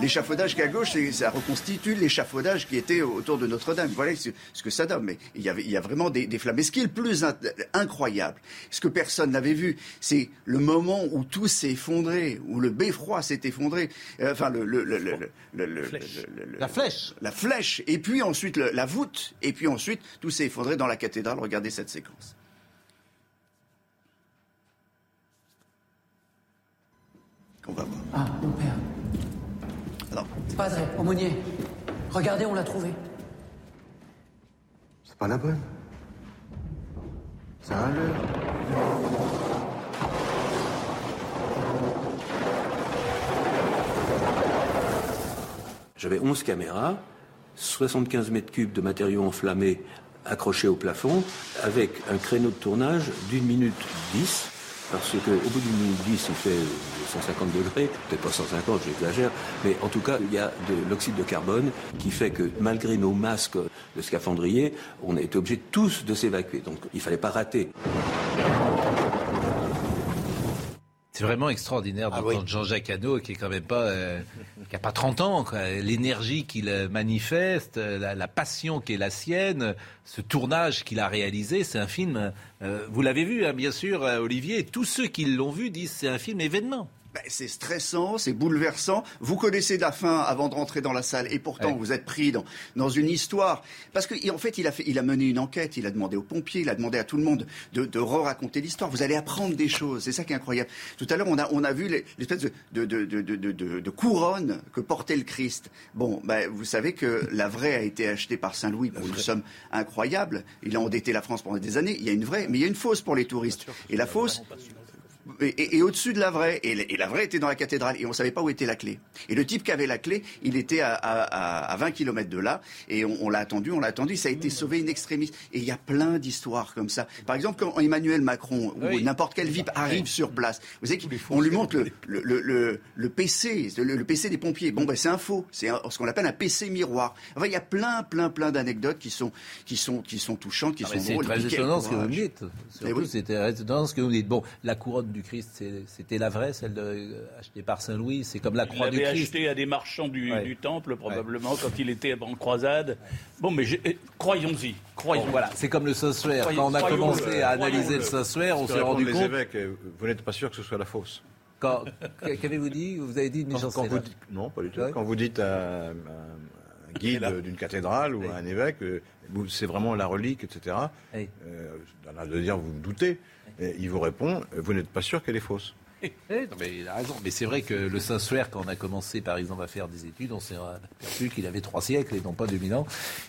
L'échafaudage qui est à gauche, ça reconstitue l'échafaudage qui était autour de Notre-Dame. Voilà ce que ça donne. Mais il y, avait, il y a vraiment des, des flammes. Et ce qui est le plus incroyable, ce que personne n'avait vu, c'est le moment où tout s'est effondré, où le beffroi s'est effondré. Euh, enfin, le, le, la flèche. La flèche. Et puis ensuite la voûte. Et puis ensuite, tout s'est effondré dans la cathédrale. Regardez cette séquence. On va voir. Ah, mon père. Padre, aumônier, regardez, on l'a trouvé. C'est pas la bonne. Ça a l'heure. J'avais 11 caméras, 75 mètres cubes de matériaux enflammés accrochés au plafond, avec un créneau de tournage d'une minute 10 Parce qu'au bout d'une minute 10, il fait 150 degrés, peut-être pas 150, j'exagère, mais en tout cas, il y a de l'oxyde de carbone qui fait que malgré nos masques de scaphandrier, on a été obligés tous de s'évacuer. Donc il ne fallait pas rater. C'est vraiment extraordinaire ah d'entendre Jean-Jacques Hano, qui est quand même pas, euh, qui a pas 30 ans, l'énergie qu'il euh, manifeste, euh, la, passion qui est la sienne, ce tournage qu'il a réalisé, c'est un film. vous l'avez vu, hein, bien sûr, Olivier. Tous ceux qui l'ont vu disent c'est un film événement. Ben, c'est stressant, c'est bouleversant. Vous connaissez la fin avant de rentrer dans la salle et pourtant vous êtes pris dans, dans une histoire. Parce qu'en en fait il, a fait, il a mené une enquête, il a demandé aux pompiers, il a demandé à tout le monde de, de re-raconter l'histoire. Vous allez apprendre des choses, c'est ça qui est incroyable. Tout à l'heure, on a, on a vu l'espèce de, de, de, couronne que portait le Christ. Bon, ben, vous savez que la vraie a été achetée par Saint-Louis pour une somme incroyable. Il a endetté la France pendant des années. Il y a une vraie, mais il y a une fausse pour les touristes. Et la fausse, et, au-dessus de la vraie. Et, la vraie était dans la cathédrale. Et on ne savait pas où était la clé. Et le type qui avait la clé, il était à, à, 20 km de là. Et on, l'a attendu, on l'a attendu. Ça a été sauvé in extremis. Et il y a plein d'histoires comme ça. Par exemple, quand Emmanuel Macron ou n'importe quel VIP arrive sur place, vous savez qu'on lui montre le, le, le, PC, le, PC des pompiers. Bon, ben, c'est un faux. C'est ce qu'on appelle un PC miroir. Enfin, il y a plein, plein, plein d'anecdotes qui sont, qui, sont, qui sont touchantes, qui ah, sont drôles. C'est très étonnant ce que vous me dites. Surtout, c'était étonnant ce que vous dites. Bon, la couronne du Christ, c'était la vraie, celle de, achetée par Saint-Louis. C'est comme la croix du Christ. acheté à des marchands du, temple, probablement, quand il était en croisade. Bon, mais eh, croyons-y. Croyons. voilà, c'est comme le Saint-Suaire. Quand on a commencé à analyser le Saint-Suaire, on s'est rendu compte. Évêques, vous n'êtes pas sûr que ce soit la fausse. Qu'avez-vous dit? Vous avez dit une quand, vous Non, pas du tout. Quand vous dites à, un guide d'une cathédrale ou à un évêque, euh, c'est vraiment la relique, etc. Euh, de dire, vous doutez il vous répond, vous n'êtes pas sûr qu'elle est fausse. Eh, mais il a raison. Mais c'est vrai que le Saint-Suaire, quand on a commencé, par exemple, à faire des études, on s'est aperçu qu'il avait trois siècles et non pas 2000 ans.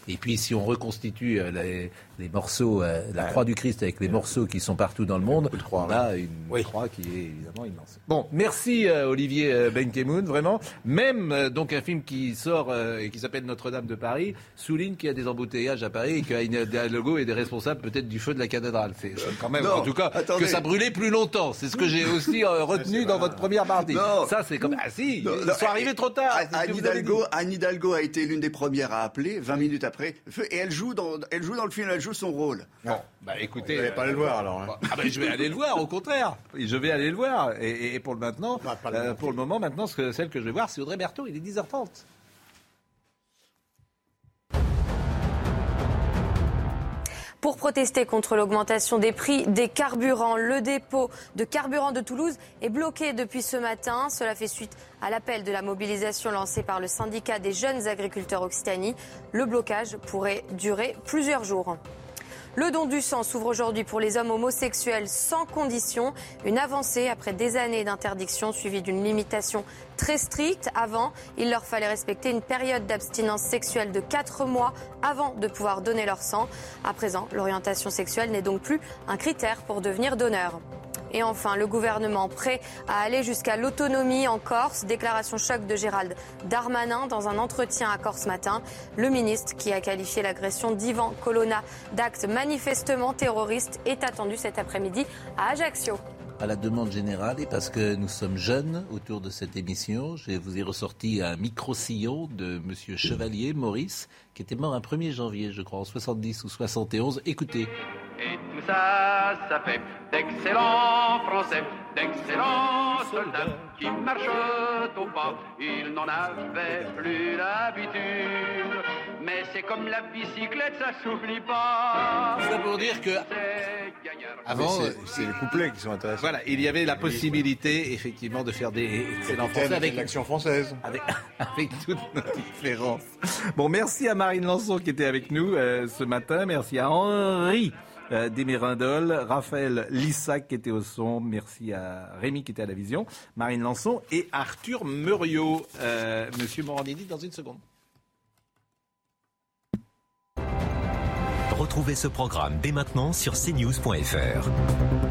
Et puis, si on reconstitue euh, les, les morceaux, euh, la croix du Christ avec les morceaux qui sont partout dans le monde, on a une croix qui est évidemment immense. Bon, merci euh, Olivier Benkemoun, vraiment. Même donc un film qui sort et qui s'appelle Notre-Dame de Paris souligne qu'il y a des embouteillages à Paris et qu'il y a des logos et des responsables peut-être du feu de la cathédrale. C'est quand même, en tout cas, que ça brûlait plus longtemps. C'est ce que j'ai aussi retenu dans votre première partie. Ça, c'est comme. Ah si, ils sont arrivés trop tard. Anne Hidalgo, Anne Hidalgo a été l'une des premières à appeler 20 minutes après. Et elle joue dans, elle joue dans le film, elle joue son rôle. Bon, bah écoutez. Vous n'allez pas aller le voir alors. Hein. Ah bah, je vais aller le voir, au contraire. Je vais aller le voir. Et, pour le maintenant, euh, pour le moment, maintenant, celle que je vais voir, c'est Audrey Berthaud. Il est 10h30. Pour protester contre l'augmentation des prix des carburants, le dépôt de carburant de Toulouse est bloqué depuis ce matin. Cela fait suite à l'appel de la mobilisation lancée par le syndicat des jeunes agriculteurs Occitanie. Le blocage pourrait durer plusieurs jours. Le don du sang s'ouvre aujourd'hui pour les hommes homosexuels sans condition. Une avancée après des années d'interdiction suivie d'une limitation très stricte. Avant, il leur fallait respecter une période d'abstinence sexuelle de 4 mois avant de pouvoir donner leur sang. À présent, l'orientation sexuelle n'est donc plus un critère pour devenir donneur. Et enfin, le gouvernement prêt à aller jusqu'à l'autonomie en Corse. Déclaration choc de Gérald Darmanin dans un entretien à Corse matin. Le ministre, qui a qualifié l'agression d'Ivan Colonna d'acte manifestement terroriste, est attendu cet après-midi à Ajaccio à la demande générale et parce que nous sommes jeunes autour de cette émission, je vous ai ressorti un micro-sillon de M. Chevalier, Maurice, qui était mort un 1er janvier, je crois, en 70 ou 71. Écoutez. Et tout ça, ça fait d'excellents Français, d'excellents soldats qui marchent au pas. Ils n'en avaient plus l'habitude. Mais c'est comme la bicyclette, ça s'oublie pas. Ça pour dire que. Avant, c'est les couplets qui sont intéressants. Voilà, il y avait la possibilité, effectivement, de faire des excellents français avec l'action française. Avec, avec toutes nos différences. Bon, merci à Marine Lançon qui était avec nous euh, ce matin. Merci à Henri euh, Raphaël Lissac qui était au son, merci à Rémi qui était à la vision, Marine Lançon et Arthur Muriot. Euh, Monsieur Morandini, dans une seconde. Retrouvez ce programme dès maintenant sur cnews.fr.